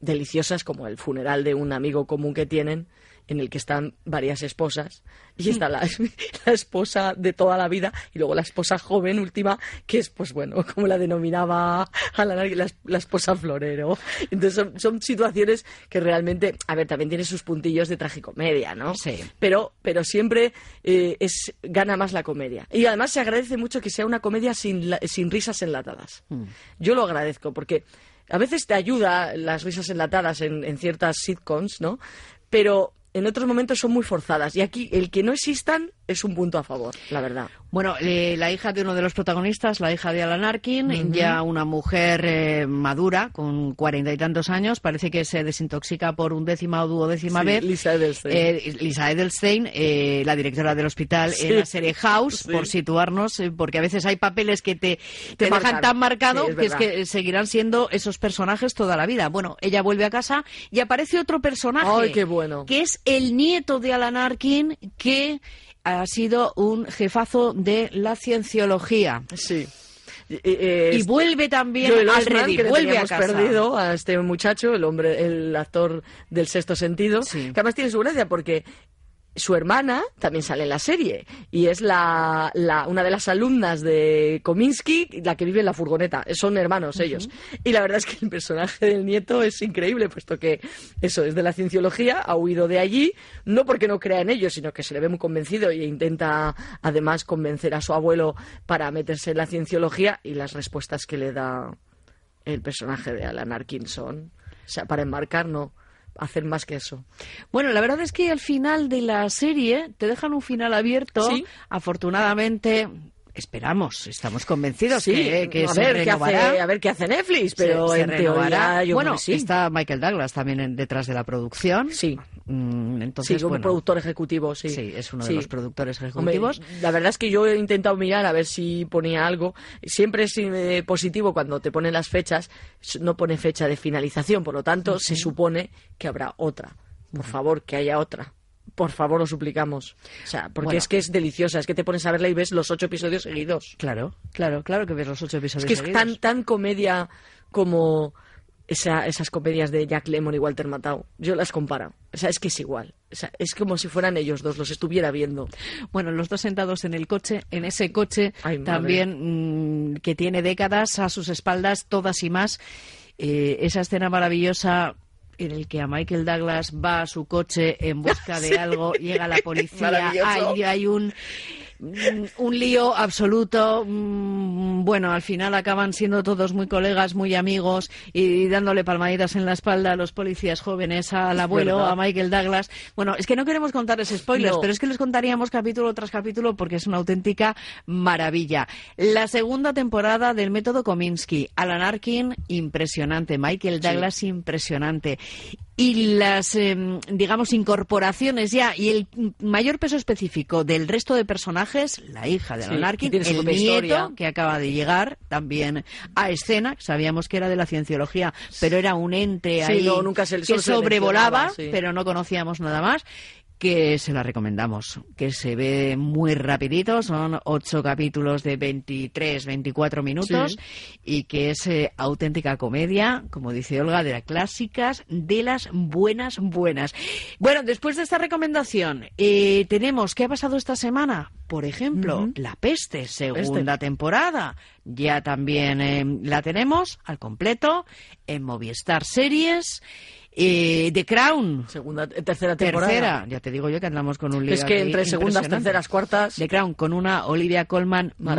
deliciosas como el funeral de un amigo común que tienen en el que están varias esposas y está la, la esposa de toda la vida y luego la esposa joven última que es pues bueno como la denominaba Alan Arkin, la, la esposa florero entonces son, son situaciones que realmente a ver también tiene sus puntillos de tragicomedia no Sí. pero pero siempre eh, es gana más la comedia y además se agradece mucho que sea una comedia sin la- sin risas enlatadas Mm. yo lo agradezco porque a veces te ayuda las risas enlatadas en, en ciertas sitcoms, ¿no? Pero en otros momentos son muy forzadas. Y aquí el que no existan es un punto a favor, la verdad. Bueno, eh, la hija de uno de los protagonistas, la hija de Alan Arkin, ya una mujer eh, madura, con cuarenta y tantos años, parece que se desintoxica por undécima o duodécima Sí, vez. Lisa Edelstein. Eh, Lisa Edelstein, eh, la directora del hospital Sí. en la serie House, Sí. por situarnos, porque a veces hay papeles que te, te, dejan tan marcado es que es que seguirán siendo esos personajes toda la vida. Bueno, ella vuelve a casa y aparece otro personaje. Ay, qué bueno. Que es el nieto de Alan Arkin, que ha sido un jefazo de la cienciología. Sí. Y, Y vuelve también Joel al que le vuelve a casa. perdido a este muchacho, el hombre, el actor del sexto sentido, que además tiene su gracia porque su hermana también sale en la serie y es la, la- una de las alumnas de Kominsky, la que vive en la furgoneta. Son hermanos ellos. Y la verdad es que el personaje del nieto es increíble, puesto que eso es de la cienciología, ha huido de allí, no porque no crea en ellos, sino que se le ve muy convencido e intenta además convencer a su abuelo para meterse en la cienciología y las respuestas que le da el personaje de Alan Arkin son, o sea, para enmarcar no hacer más que eso. Bueno, la verdad es que al final de la serie te dejan un final abierto. Sí. Afortunadamente, esperamos, estamos convencidos Sí, que, que a se ver qué renovará. hace, a ver qué hace Netflix, pero Se- se en renovará. teoría yo bueno, está Michael Douglas también en- detrás de la producción. Sí. Mm, entonces, sí, como bueno, productor ejecutivo, sí. Sí, es uno de Sí. los productores Hombre, ejecutivos. la verdad es que yo he intentado mirar a ver si ponía algo. Siempre es eh, positivo cuando te ponen las fechas, no pone fecha de finalización, por lo tanto se supone que habrá otra. Por favor, que haya otra. Por favor, lo suplicamos. O sea, porque Bueno. es que es deliciosa, es que te pones a verla y ves los ocho episodios seguidos. Claro, claro, claro que ves los ocho episodios Es que es seguidos. tan, tan comedia como esa- esas comedias de Jack Lemmon y Walter Matthau. Yo las comparo. O sea, es que es igual. O sea, es como si fueran ellos dos, los estuviera viendo. Bueno, los dos sentados en el coche, en ese coche Ay, también mm, que tiene décadas a sus espaldas, todas y más. Eh, esa escena maravillosa en el que a Michael Douglas va a su coche en busca de algo, llega la policía, hay, hay un un lío absoluto. mm, Bueno, al final acaban siendo todos muy colegas, muy amigos y dándole palmaditas en la espalda a los policías jóvenes, al abuelo, a Michael Douglas. Bueno, es que no queremos contarles spoilers, No. pero es que les contaríamos capítulo tras capítulo porque es una auténtica maravilla. La segunda temporada del método Kominsky, Alan Arkin, impresionante, Michael Sí. Douglas, impresionante. Y las, em, digamos, incorporaciones ya y el mayor peso específico del resto de personajes, la hija de Sí, el nieto, historia. que acaba de llegar también a escena, sabíamos que era de la cienciología, pero era un ente Sí, ahí no, nunca se- que sobrevolaba, sí. pero no conocíamos nada más que se la recomendamos, que se ve muy rapidito, son ocho capítulos de 23, 24 minutos y que es eh, auténtica comedia, como dice Olga, de las clásicas, de las buenas, buenas. Bueno, después de esta recomendación, eh, tenemos, ¿qué ha pasado esta semana? Por ejemplo, La Peste, segunda temporada. Ya también eh, la tenemos al completo en Movistar Series. Eh, The Crown. Segunda, eh, tercera temporada. Tercera. Ya te digo yo que andamos con un lío Es que entre segundas, terceras, cuartas. The Crown con una Olivia Colman Maravillosa,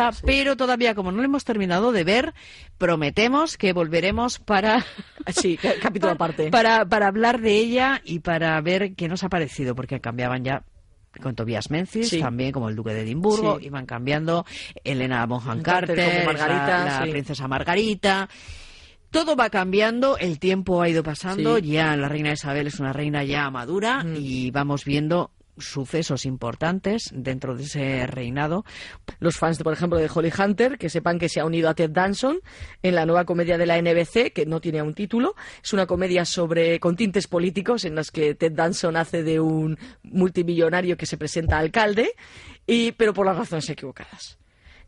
maravillosa, sí. pero todavía como no la hemos terminado de ver, prometemos que volveremos para Sí, ca- capítulo aparte. para, para hablar de ella y para ver qué nos ha parecido, porque cambiaban ya con Tobias Menzies, Sí. también como el Duque de Edimburgo, Sí. iban cambiando Elena Bonham Carter Carter, como Margarita, la, la sí. princesa Margarita. Todo va cambiando, el tiempo ha ido pasando, Sí. ya la reina Isabel es una reina ya madura y vamos viendo sucesos importantes dentro de ese reinado. Los fans, de, por ejemplo, de Holly Hunter, que sepan que se ha unido a Ted Danson en la nueva comedia de la NBC, que no tiene un título. Es una comedia sobre con tintes políticos en los que Ted Danson hace de un multimillonario que se presenta alcalde, y, pero por las razones equivocadas.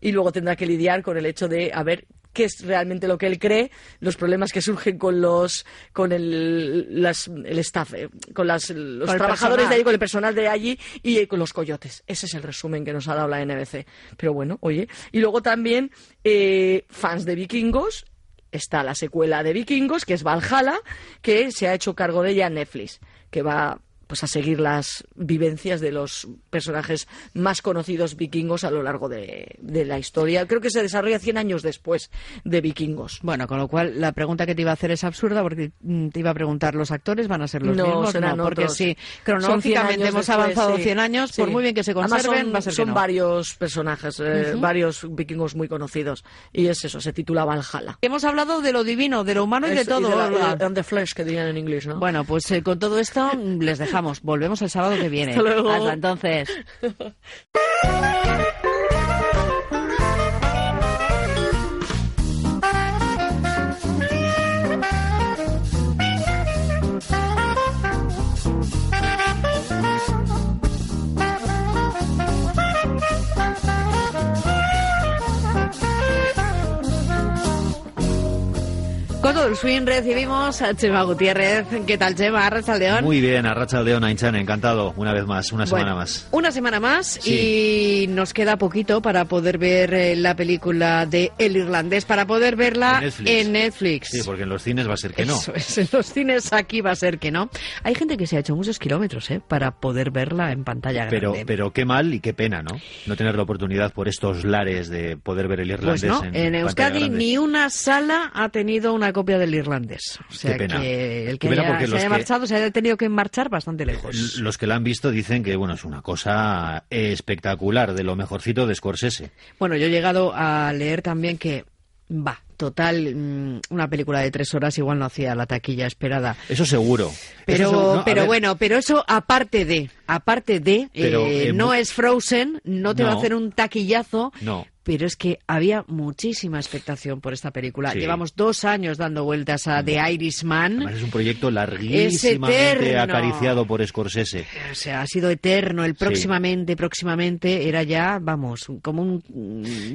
Y luego tendrá que lidiar con el hecho de a ver qué es realmente lo que él cree, los problemas que surgen con los con el, las- el staff, eh, con las, los Con trabajadores de allí, con el personal de allí y eh, con los coyotes. Ese es el resumen que nos ha dado la NBC. Pero bueno, oye. Y luego también eh, fans de vikingos. Está la secuela de Vikingos, que es Valhalla, que se ha hecho cargo de ella Netflix, que va pues a seguir las vivencias de los personajes más conocidos vikingos a lo largo de, de la historia. Creo que se desarrolla 100 años después de vikingos. Bueno, con lo cual la pregunta que te iba a hacer es absurda porque mm, te iba a preguntar, ¿los actores van a ser los No, mismos? serán no, porque otros. sí, Son 100 cronológicamente hemos después, avanzado sí. 100 años, por Sí. muy bien que se Además, conserven, son, va a ser que son no. varios personajes, eh, Ujú. varios vikingos muy conocidos. Y es eso, se titula Valhalla. Hemos hablado de lo divino, de lo humano y de Es- todo. de la- de- on the flesh, que dirían en inglés, ¿no? Bueno, pues eh, con todo esto mm, les dejamos. Volvemos el sábado que viene. Hasta luego. Hasta entonces. El swing recibimos a Chema Gutiérrez. ¿Qué tal, Chema? Arracha León. Muy bien, Arracha León, Ainchan, encantado, una vez más, una semana Bueno, más. Una semana más y nos queda poquito para poder ver eh, la película de El Irlandés, para poder verla En Netflix. en Netflix. Sí, porque en los cines va a ser que no. Eso es, en los cines aquí va a ser que no. Hay gente que se ha hecho muchos kilómetros ¿eh? para poder verla en pantalla Pero, grande. pero qué mal y qué pena, ¿no? No tener la oportunidad por estos lares de poder ver el Pues irlandés no, en, en, Euskadi ni una sala ha tenido una copia del irlandés. O sea Qué pena. que el que Qué pena haya- se haya que- marchado se haya tenido que marchar bastante lejos. Los que la han visto dicen que bueno es una cosa espectacular, de lo mejorcito de Scorsese. Bueno, yo he llegado a leer también que, va, total, mm, una película de tres horas igual no hacía la taquilla esperada. Eso seguro. Pero, Eso. No, pero ver, bueno, pero eso aparte de, aparte de, Pero, eh, eh, no es Frozen, no te va a hacer un taquillazo, No. Pero es que había muchísima expectación por esta película. Sí. Llevamos dos años dando vueltas a The Irishman. Además es un proyecto larguísimamente acariciado por Scorsese. O sea, ha sido eterno. El próximamente, próximamente era ya, vamos, como un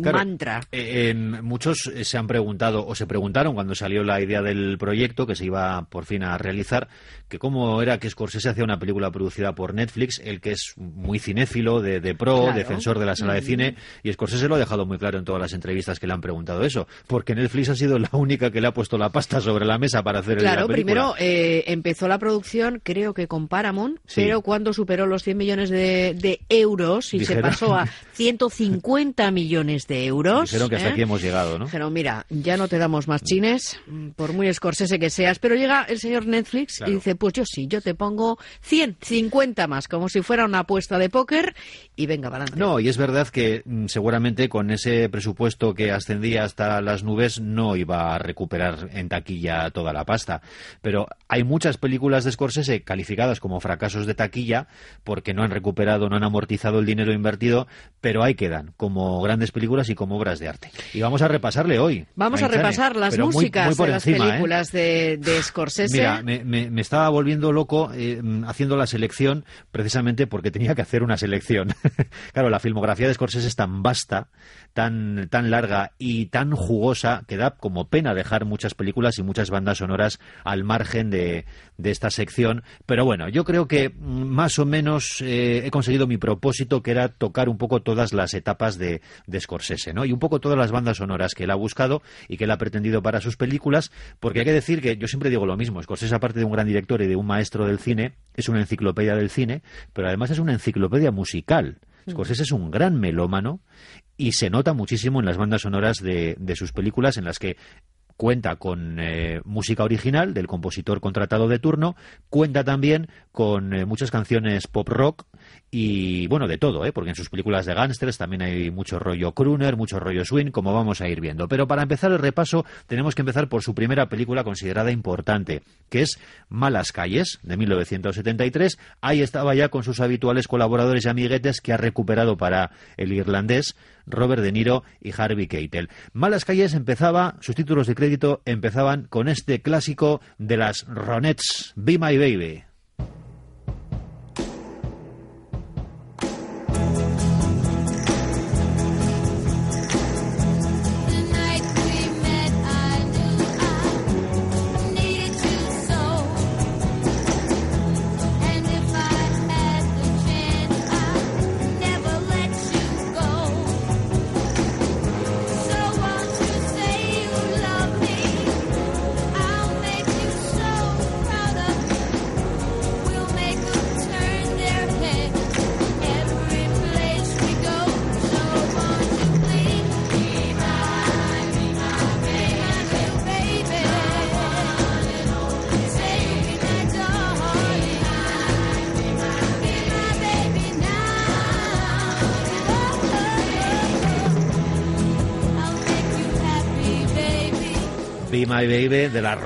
Claro, mantra. eh, muchos eh, se han preguntado o se preguntaron cuando salió la idea del proyecto que se iba por fin a realizar que cómo era que Scorsese hacía una película producida por Netflix, el que es muy cinéfilo, de, de pro, Claro. defensor de la sala de Mm. cine, y Scorsese lo ha dejado muy claro en todas las entrevistas que le han preguntado eso, porque Netflix ha sido la única que le ha puesto la pasta sobre la mesa para hacer Claro, la película. primero eh, empezó la producción, creo que con Paramount, Sí. pero cuando superó los 100 millones de, de euros y se pasó a 150 millones de euros. Dijeron que hasta ¿eh? aquí hemos llegado, ¿no? Dijeron, mira, ya no te damos más chines, por muy escorsese que seas, pero llega el señor Netflix Claro. y dice, pues yo sí, yo te pongo 100, 50 más, como si fuera una apuesta de póker y venga, adelante. No, y es verdad que mm, seguramente con ese presupuesto que ascendía hasta las nubes no iba a recuperar en taquilla toda la pasta. Pero hay muchas películas de Scorsese calificadas como fracasos de taquilla porque no han recuperado, no han amortizado el dinero invertido, pero ahí quedan como grandes películas y como obras de arte. Y vamos a repasarle hoy. Vamos a repasar las pero músicas muy de las ¿eh? películas de, de Scorsese. Mira, me, me- me estaba volviendo loco eh, haciendo la selección precisamente porque tenía que hacer una selección. claro, la filmografía de Scorsese es tan vasta, tan, tan larga y tan jugosa que da como pena dejar muchas películas y muchas bandas sonoras al margen de, de esta sección. Pero bueno, yo creo que más o menos eh, he conseguido mi propósito, que era tocar un poco todas las etapas de, de Scorsese, ¿no? Y un poco todas las bandas sonoras que él ha buscado y que él ha pretendido para sus películas, porque hay que decir que yo siempre digo lo mismo, Scorsese aparte de un gran director y de un maestro del cine, es una enciclopedia del cine, pero además es una enciclopedia musical. Scorsese es un gran melómano y se nota muchísimo en las bandas sonoras de, de sus películas en las que cuenta con eh, música original del compositor contratado de turno, cuenta también con eh, muchas canciones pop rock y bueno, de todo, ¿eh? porque en sus películas de gángsters también hay mucho rollo crooner, mucho rollo swing, como vamos a ir viendo. Pero para empezar el repaso tenemos que empezar por su primera película considerada importante, que es Malas Calles, de 1973. Ahí estaba ya con sus habituales colaboradores y amiguetes que ha recuperado para el irlandés Robert De Niro y Harvey Keitel. Malas Calles empezaba, sus títulos de crédito empezaban con este clásico de las Ronettes, Be My Baby.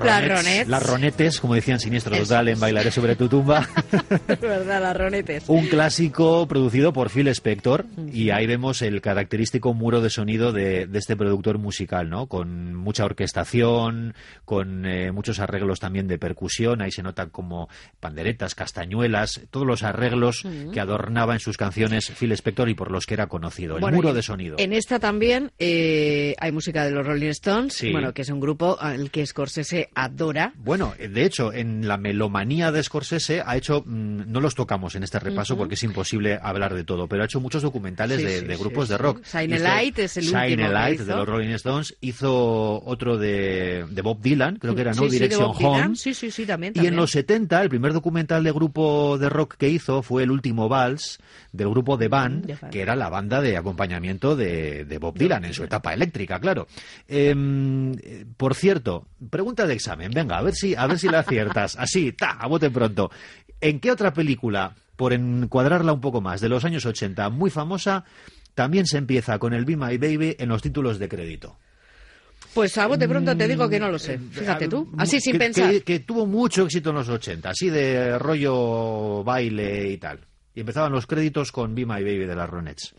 Las Ronettes. Ronettes. Las Ronettes, como decían Siniestro Total en Bailaré sobre tu tumba. Es verdad, las ronetes. Un clásico producido por Phil Spector y ahí vemos el característico muro de sonido de, de este productor musical, ¿no? Con mucha orquestación, con eh, muchos arreglos también de percusión, ahí se notan como panderetas, castañuelas, todos los arreglos que adornaba en sus canciones Phil Spector y por los que era conocido, el Bueno, muro de sonido. En esta también eh, hay música de los Rolling Stones, Sí. bueno, que es un grupo al que Scorsese adora. Bueno, de hecho, en la melomanía de Scorsese ha hecho, mm, no los tocamos en este repaso porque es imposible hablar de todo, pero ha hecho muchos documentales Sí, de, sí, de sí, grupos sí. de rock. Shine Light es el Shine último Light de los Rolling Stones, hizo otro de, de Bob Dylan, creo que era, ¿no? Direction. Home. Sí, sí, sí, también. Y en los 70, el primer documental de grupo de rock que hizo fue El último vals del grupo The Band, que era la banda de acompañamiento de, de Bob Dylan en su etapa eléctrica, claro. Em, eh, por cierto, pregunta de examen, venga, a ver si, a ver si la aciertas. Así, ta, a bote pronto. ¿En qué otra película, por encuadrarla un poco más, de los años 80, muy famosa, también se empieza con el Be My Baby en los títulos de crédito? Pues a bote pronto te digo que no lo sé. Fíjate tú, así sin Mm, que, pensar. que- que tuvo mucho éxito en los 80, así de rollo baile y tal. Y empezaban los créditos con Be My Baby de las Ronettes.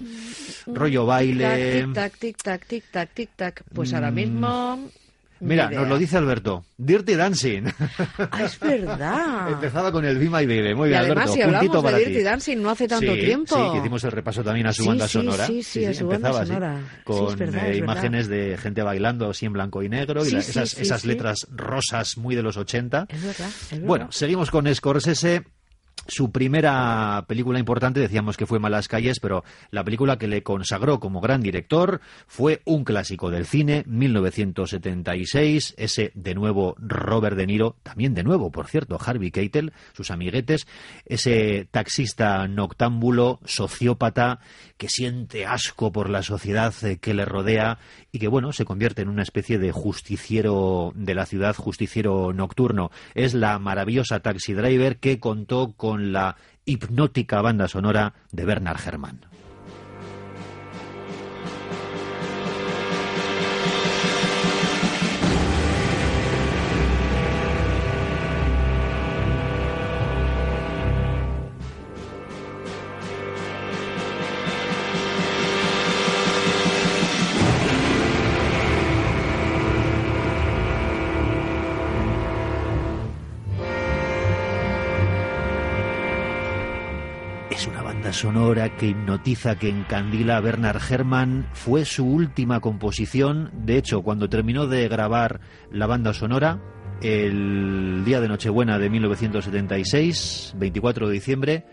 Rollo baile. Tic tac, tic tac, tic tac, tic tac. Pues ahora mismo. Mira, nos lo dice Alberto. Dirty Dancing. Ah, es verdad. Empezaba con el Be My Baby. Muy y bien, además, Alberto. si hablamos de Dirty ti. Dancing no hace tanto Sí, tiempo. Sí, que hicimos el repaso también a su Sí, banda sí, sonora. sí, sí, a su banda así, sonora. Sí, con verdad, eh, imágenes de gente bailando así en blanco y negro y la- esas, esas letras rosas muy de los 80. Es verdad, es verdad. Bueno, seguimos con Scorsese. Su primera película importante, decíamos que fue Malas Calles, pero la película que le consagró como gran director fue un clásico del cine, 1976, ese de nuevo Robert De Niro, también de nuevo, por cierto, Harvey Keitel, sus amiguetes, ese taxista noctámbulo, sociópata, que siente asco por la sociedad que le rodea y que, bueno, se convierte en una especie de justiciero de la ciudad, justiciero nocturno. Es la maravillosa Taxi Driver que contó con la hipnótica banda sonora de Bernard Herrmann. Es una banda sonora que hipnotiza, que encandila a Bernard Herrmann. Fue su última composición. De hecho, cuando terminó de grabar la banda sonora, el día de Nochebuena de 1976, 24 de diciembre,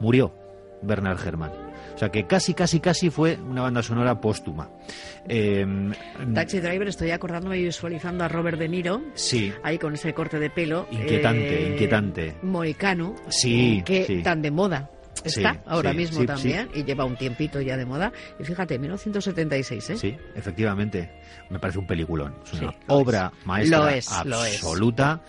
murió Bernard Herrmann. O sea que casi, casi, casi fue una banda sonora póstuma. Eh, Taxi Driver, estoy acordándome y visualizando a Robert De Niro. sí, Ahí con ese corte de pelo. Inquietante, eh, inquietante. Moicano. Sí, Que sí. tan de moda está Sí, ahora sí, mismo sí, también. Y lleva un tiempito ya de moda. Y fíjate, 1976, ¿eh? Sí, efectivamente. Me parece un peliculón. Es una obra maestra Lo es, lo es. absoluta.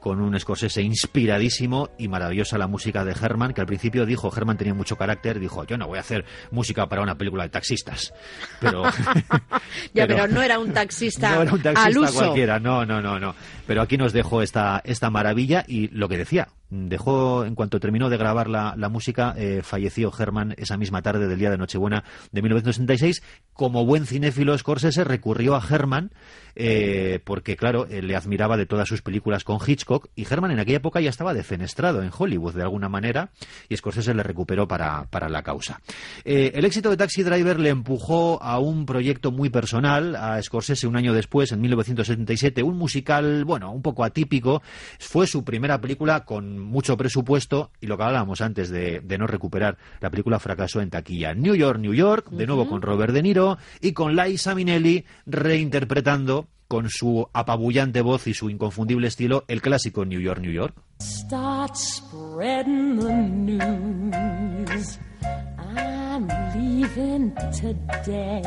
Con un Scorsese inspiradísimo y maravillosa la música de Herman, que al principio dijo, Herman tenía mucho carácter, dijo, yo no voy a hacer música para una película de taxistas. Pero, Ya, pero, no era un taxista, no era un al taxista uso. cualquiera, no, no, no, no. Pero aquí nos dejó esta, esta maravilla y lo que decía, dejó, en cuanto terminó de grabar la, la música, eh, falleció Herman esa misma tarde del día de Nochebuena de 1966. Como buen cinéfilo, Scorsese recurrió a Herman eh, porque, claro, eh, le admiraba de todas sus películas con Hitchcock y Herman en aquella época ya estaba defenestrado en Hollywood de alguna manera y Scorsese le recuperó para, para la causa. Eh, el éxito de Taxi Driver le empujó a un proyecto muy personal a Scorsese un año después, en 1977, un musical, bueno, un poco atípico. Fue su primera película con mucho presupuesto y lo que hablábamos antes de, de no recuperar, la película fracasó en taquilla. New York, New York, de nuevo con Robert De Niro y con Liza Minnelli reinterpretando con su apabullante voz y su inconfundible estilo el clásico New York, New York. Start spreading the news. I'm leaving today.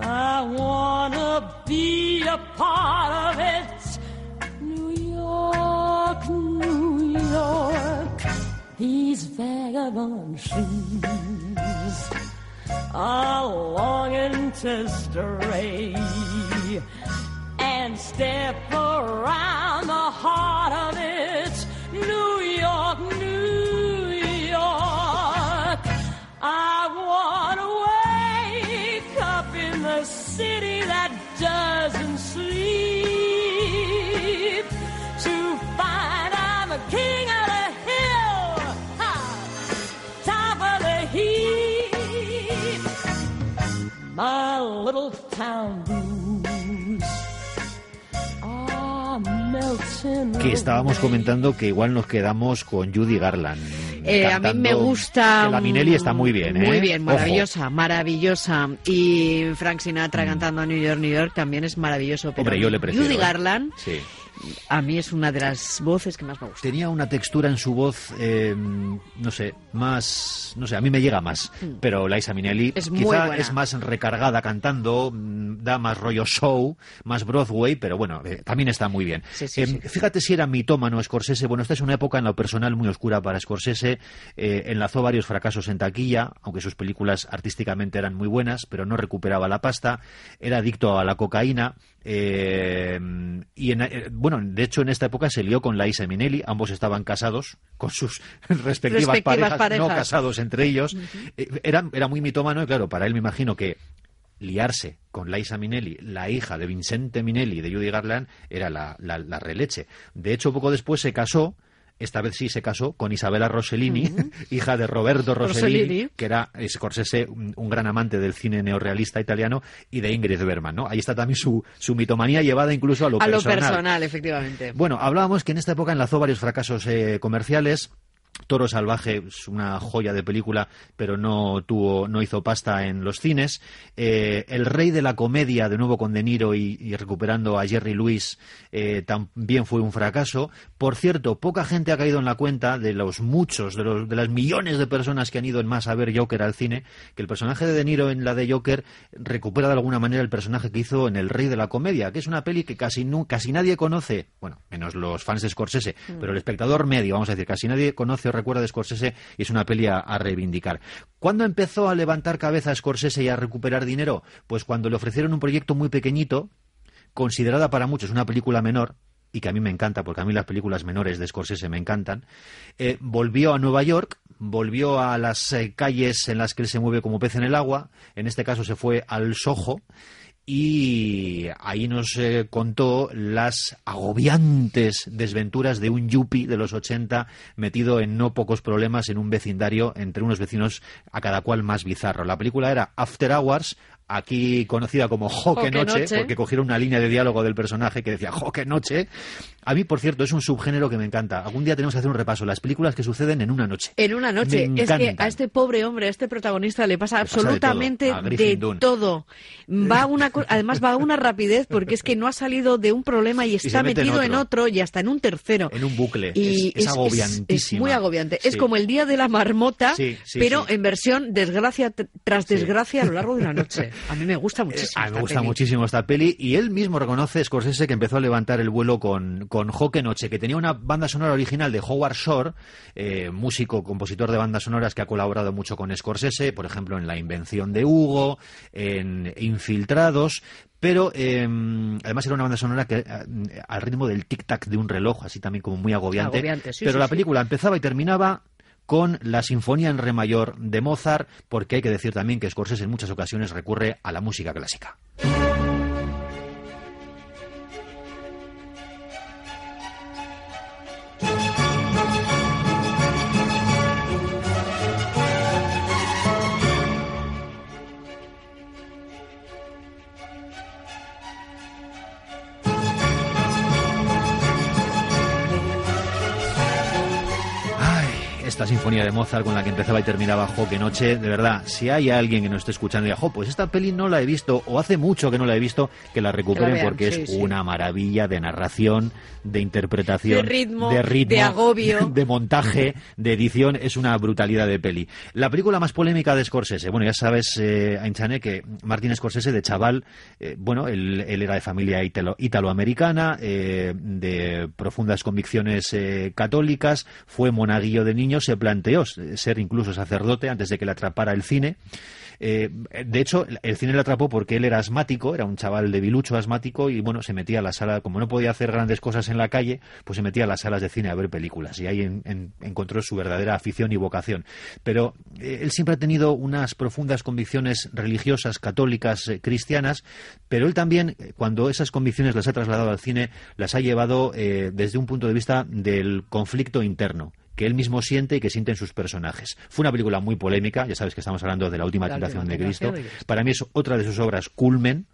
I wanna be a part of it. These vagabond shoes are longing to stray. And step around the heart of its New Que estábamos comentando que igual nos quedamos con Judy Garland. Eh, a mí me gusta. que la Minelli está muy bien, ¿eh? Muy bien, Ojo. maravillosa, maravillosa. Y Frank Sinatra cantando a New York, New York también es maravilloso. Pero Mm. Hombre, yo le prefiero. Judy ¿eh? Garland Sí. A mí es una de las voces que más me gusta. Tenía una textura en su voz, eh, no sé, más, no sé, a mí me llega más. Mm. Pero Liza Minnelli Es quizá es más recargada cantando, mm, da más rollo show, más Broadway, pero bueno, eh, también está muy bien. Sí, sí, Eh, sí. Fíjate si era mitómano Scorsese. Bueno, esta es una época en lo personal muy oscura para Scorsese. Eh, enlazó varios fracasos en taquilla, aunque sus películas artísticamente eran muy buenas, pero no recuperaba la pasta. Era adicto a la cocaína. Eh, y en- eh, bueno, de hecho en esta época se lió con Liza Minnelli, ambos estaban casados con sus respectivas, Respectivas parejas, no casados entre ellos. Eh, era, era muy mitómano y claro, para él me imagino que liarse con Liza Minnelli, la hija de Vincente Minnelli y de Judy Garland, era la, la, la releche. De hecho, poco después se casó, esta vez sí se casó, con Isabella Rossellini, hija de Roberto Rossellini, Rossellini. que era Scorsese, un, un gran amante del cine neorrealista italiano, y de Ingrid Bergman. ¿no? Ahí está también su, su mitomanía llevada incluso a lo a lo personal. personal, efectivamente. Bueno, hablábamos que en esta época enlazó varios fracasos eh, comerciales. Toro Salvaje es una joya de película, pero no tuvo, no hizo pasta en los cines. Eh, el Rey de la Comedia, de nuevo con De Niro y, y recuperando a Jerry Lewis, eh, también fue un fracaso. Por cierto, poca gente ha caído en la cuenta de los muchos, de, los, de las millones de personas que han ido en más a ver Joker al cine, que el personaje de De Niro en la de Joker recupera de alguna manera el personaje que hizo en El Rey de la Comedia, que es una peli que casi, casi nadie conoce, bueno, menos los fans de Scorsese, Mm. pero el espectador medio, vamos a decir, casi nadie conoce recuerda de Scorsese y es una peli a, a reivindicar. ¿Cuándo empezó a levantar cabeza Scorsese y a recuperar dinero? Pues cuando le ofrecieron un proyecto muy pequeñito, considerada para muchos una película menor, y que a mí me encanta, porque a mí las películas menores de Scorsese me encantan, eh, volvió a Nueva York, volvió a las eh, calles en las que él se mueve como pez en el agua, en este caso se fue al Soho, y ahí nos eh, contó las agobiantes desventuras de un yuppie de los 80 metido en no pocos problemas en un vecindario entre unos vecinos a cada cual más bizarro. La película era After Hours, aquí conocida como Joque Noche, Noche. porque cogieron una línea de diálogo del personaje que decía Joque Noche. A mí, por cierto, es un subgénero que me encanta. Algún día tenemos que hacer un repaso. Las películas que suceden en una noche. En una noche. Me Es que a este pobre hombre, a este protagonista, le pasa pasa de todo, absolutamente de todo. Va una, además, va a una rapidez porque es que no ha salido de un problema y está metido en otro. otro. y hasta en un tercero. En un bucle. Y es, es es muy agobiante. Es como el día de la marmota, Sí, sí, pero en versión desgracia tras desgracia a lo largo de una noche. A mí me gusta muchísimo. Eh, A mí me gusta peli. muchísimo esta peli y él mismo reconoce, Scorsese, que empezó a levantar el vuelo con, con Joque Noche, que tenía una banda sonora original de Howard Shore, eh, músico, compositor de bandas sonoras que ha colaborado mucho con Scorsese, por ejemplo, en La invención de Hugo, en Infiltrados, pero eh, además era una banda sonora que eh, al ritmo del tic-tac de un reloj, así también como muy agobiante. Agobiante, sí, pero sí, la sí. película empezaba y terminaba con la Sinfonía en Re mayor de Mozart, porque hay que decir también que Scorsese en muchas ocasiones recurre a la música clásica. Esta sinfonía de Mozart con la que empezaba y terminaba Jo, que noche, de verdad, si hay alguien que nos esté escuchando y diga, jo, pues esta peli no la he visto, o hace mucho que no la he visto, que la recuperen vean, porque sí, es sí. una maravilla de narración, de interpretación, De ritmo, de, ritmo, de agobio. de montaje, de edición, es una brutalidad de peli. La película más polémica de Scorsese, bueno, ya sabes, eh, Ainchane, que Martin Scorsese de chaval, eh, bueno, él, él era de familia italo- italoamericana, eh, de profundas convicciones eh, católicas, fue monaguillo de niño, se planteó ser incluso sacerdote antes de que le atrapara el cine. Eh, de hecho, el cine le atrapó porque él era asmático, era un chaval de bilucho asmático y bueno, se metía a la sala, como no podía hacer grandes cosas en la calle, pues se metía a las salas de cine a ver películas y ahí en- en- encontró su verdadera afición y vocación. Pero eh, él siempre ha tenido unas profundas convicciones religiosas, católicas, eh, cristianas, pero él también, cuando esas convicciones las ha trasladado al cine, las ha llevado desde un punto de vista del conflicto interno que él mismo siente y que sienten sus personajes. Fue una película muy polémica, ya sabes que estamos hablando de la última La tentación de Cristo. tentación de Cristo. Para mí es otra de sus obras culmen,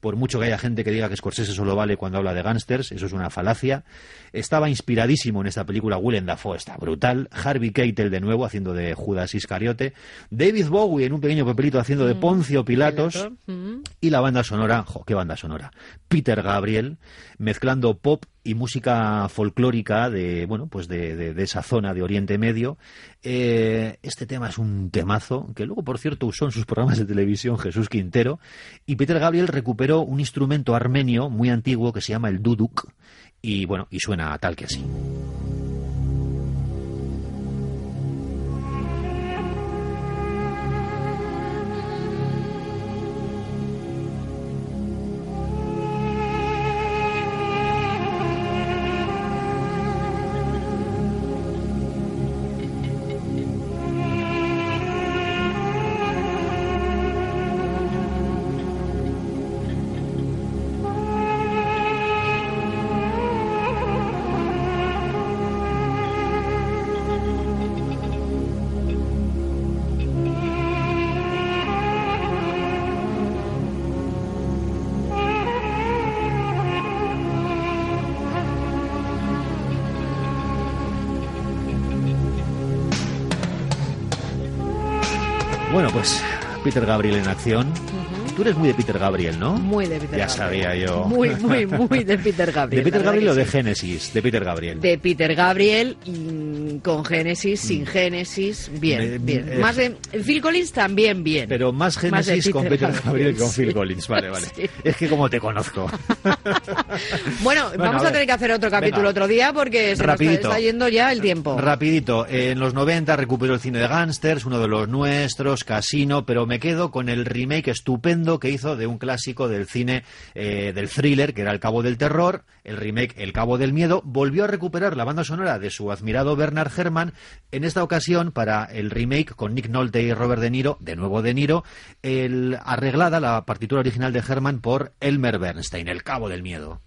por mucho que haya gente que diga que Scorsese solo vale cuando habla de gángsters, eso es una falacia. Estaba inspiradísimo en esta película, Willem Dafoe está brutal, Harvey Keitel de nuevo haciendo de Judas Iscariote, David Bowie en un pequeño papelito haciendo de Poncio Pilatos, Mm. y la banda sonora, jo, qué banda sonora, Peter Gabriel, mezclando pop y música folclórica de, bueno, pues de, de- esa zona de Oriente Medio. Eh, este tema es un temazo, que luego, por cierto, usó en sus programas de televisión Jesús Quintero, y Peter Gabriel recuperó un instrumento armenio muy antiguo que se llama el duduk, y bueno, y suena tal que así. Peter Gabriel en acción. Tú eres muy de Peter Gabriel, ¿no? Muy de Peter Ya Gabriel. sabía yo. Muy, muy, muy de Peter Gabriel. ¿De Peter Gabriel o de sí. Génesis? De Peter Gabriel. De Peter Gabriel, y con Génesis, sin Génesis, bien, bien. eh, Más de Phil Collins también bien. Pero más Génesis con Peter Gabriel que con. Phil Collins. Vale, vale. Sí. Es que como te conozco. Bueno, vamos a tener que hacer otro capítulo Venga. otro día porque se Rapidito. está, está yendo ya el tiempo. Rapidito, en los 90 recuperó el cine de gángsters, uno de los nuestros, Casino, pero me quedo con el remake estupendo que hizo de un clásico del cine eh, del thriller, que era El Cabo del Terror, el remake El Cabo del Miedo, volvió a recuperar la banda sonora de su admirado Bernard Herrmann, en esta ocasión para el remake con Nick Nolte y Robert De Niro, de nuevo De Niro, el, arreglada la partitura original de Herrmann por Elmer Bernstein, El Cabo del Miedo.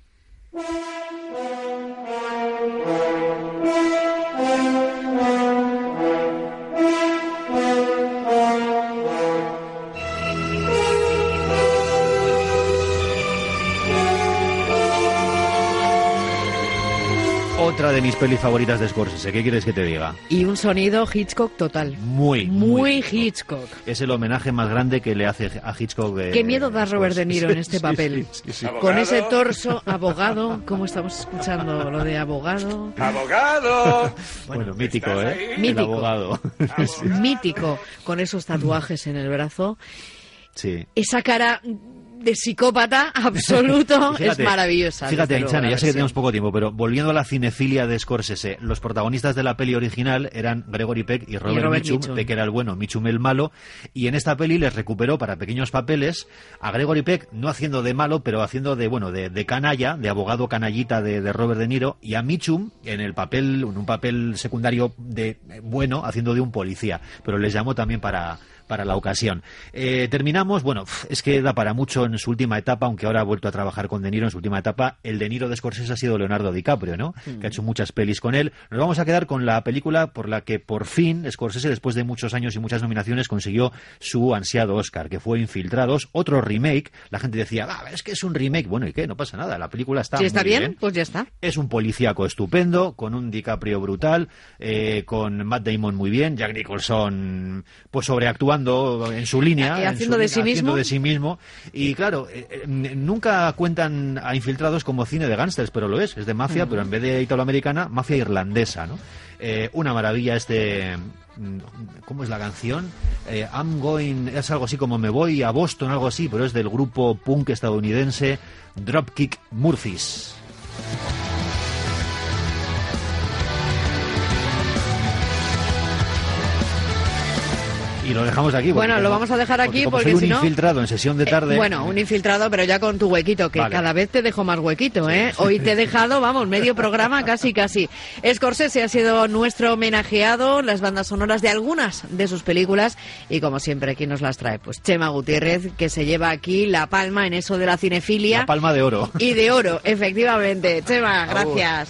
Otra de mis pelis favoritas de Scorsese, ¿qué quieres que te diga? Y un sonido Hitchcock total. Muy, Muy Hitchcock. Es el homenaje más grande que le hace a Hitchcock. eh, Qué miedo da Robert De Niro en este papel. sí, sí, sí. Con ese torso, abogado, ¿cómo estamos escuchando lo de abogado? ¡Abogado! Bueno, mítico, ¿eh? El Mítico. abogado. Mítico, con esos tatuajes en el brazo. sí. Esa cara de psicópata absoluto es maravillosa. Fíjate, ya sé que tenemos poco tiempo, pero volviendo a la cinefilia de Scorsese, los protagonistas de la peli original eran Gregory Peck y Robert, Robert Mitchum. Mitchum. Peck era el bueno, Mitchum el malo, y en esta peli les recuperó para pequeños papeles a Gregory Peck, no haciendo de malo, pero haciendo de, bueno, de, de canalla, de abogado canallita de, de Robert De Niro, y a Mitchum en el papel, en un papel secundario de bueno, haciendo de un policía, pero les llamó también para para la ocasión. Eh, terminamos, bueno, es que da para mucho en su última etapa, aunque ahora ha vuelto a trabajar con De Niro en su última etapa. El De Niro de Scorsese ha sido Leonardo DiCaprio, ¿no? Mm. Que ha hecho muchas pelis con él. Nos vamos a quedar con la película por la que por fin Scorsese, después de muchos años y muchas nominaciones, consiguió su ansiado Oscar, que fue Infiltrados, otro remake. La gente decía, ah, es que es un remake. Bueno, ¿y qué? No pasa nada, la película está Si está muy bien, pues ya está. es un policíaco estupendo, con un DiCaprio brutal, eh, con Matt Damon muy bien, Jack Nicholson pues sobreactuando en su línea, Eh, en haciendo su de línea, sí mismo. haciendo de sí mismo. Y claro, eh, eh, nunca cuentan a Infiltrados como cine de gángsters, pero lo es, es de mafia, Mm. pero en vez de italoamericana, mafia irlandesa, ¿no? Eh, una maravilla este mm, ¿cómo es la canción? Eh, I'm going es algo así como me voy a Boston algo así pero es del grupo punk estadounidense Dropkick Murphys Y lo dejamos aquí. porque Bueno, lo vamos a dejar aquí porque soy si un no- infiltrado en sesión de tarde. Eh, bueno, un infiltrado, pero ya con tu huequito, que Vale. cada vez te dejo más huequito, ¿eh? Hoy te he dejado, vamos, medio programa, casi, casi. Scorsese ha sido nuestro homenajeado, las bandas sonoras de algunas de sus películas, y como siempre, ¿quién nos las trae? Pues Chema Gutiérrez, que se lleva aquí la palma en eso de la cinefilia. La palma de oro. Y de oro, efectivamente. Chema, gracias.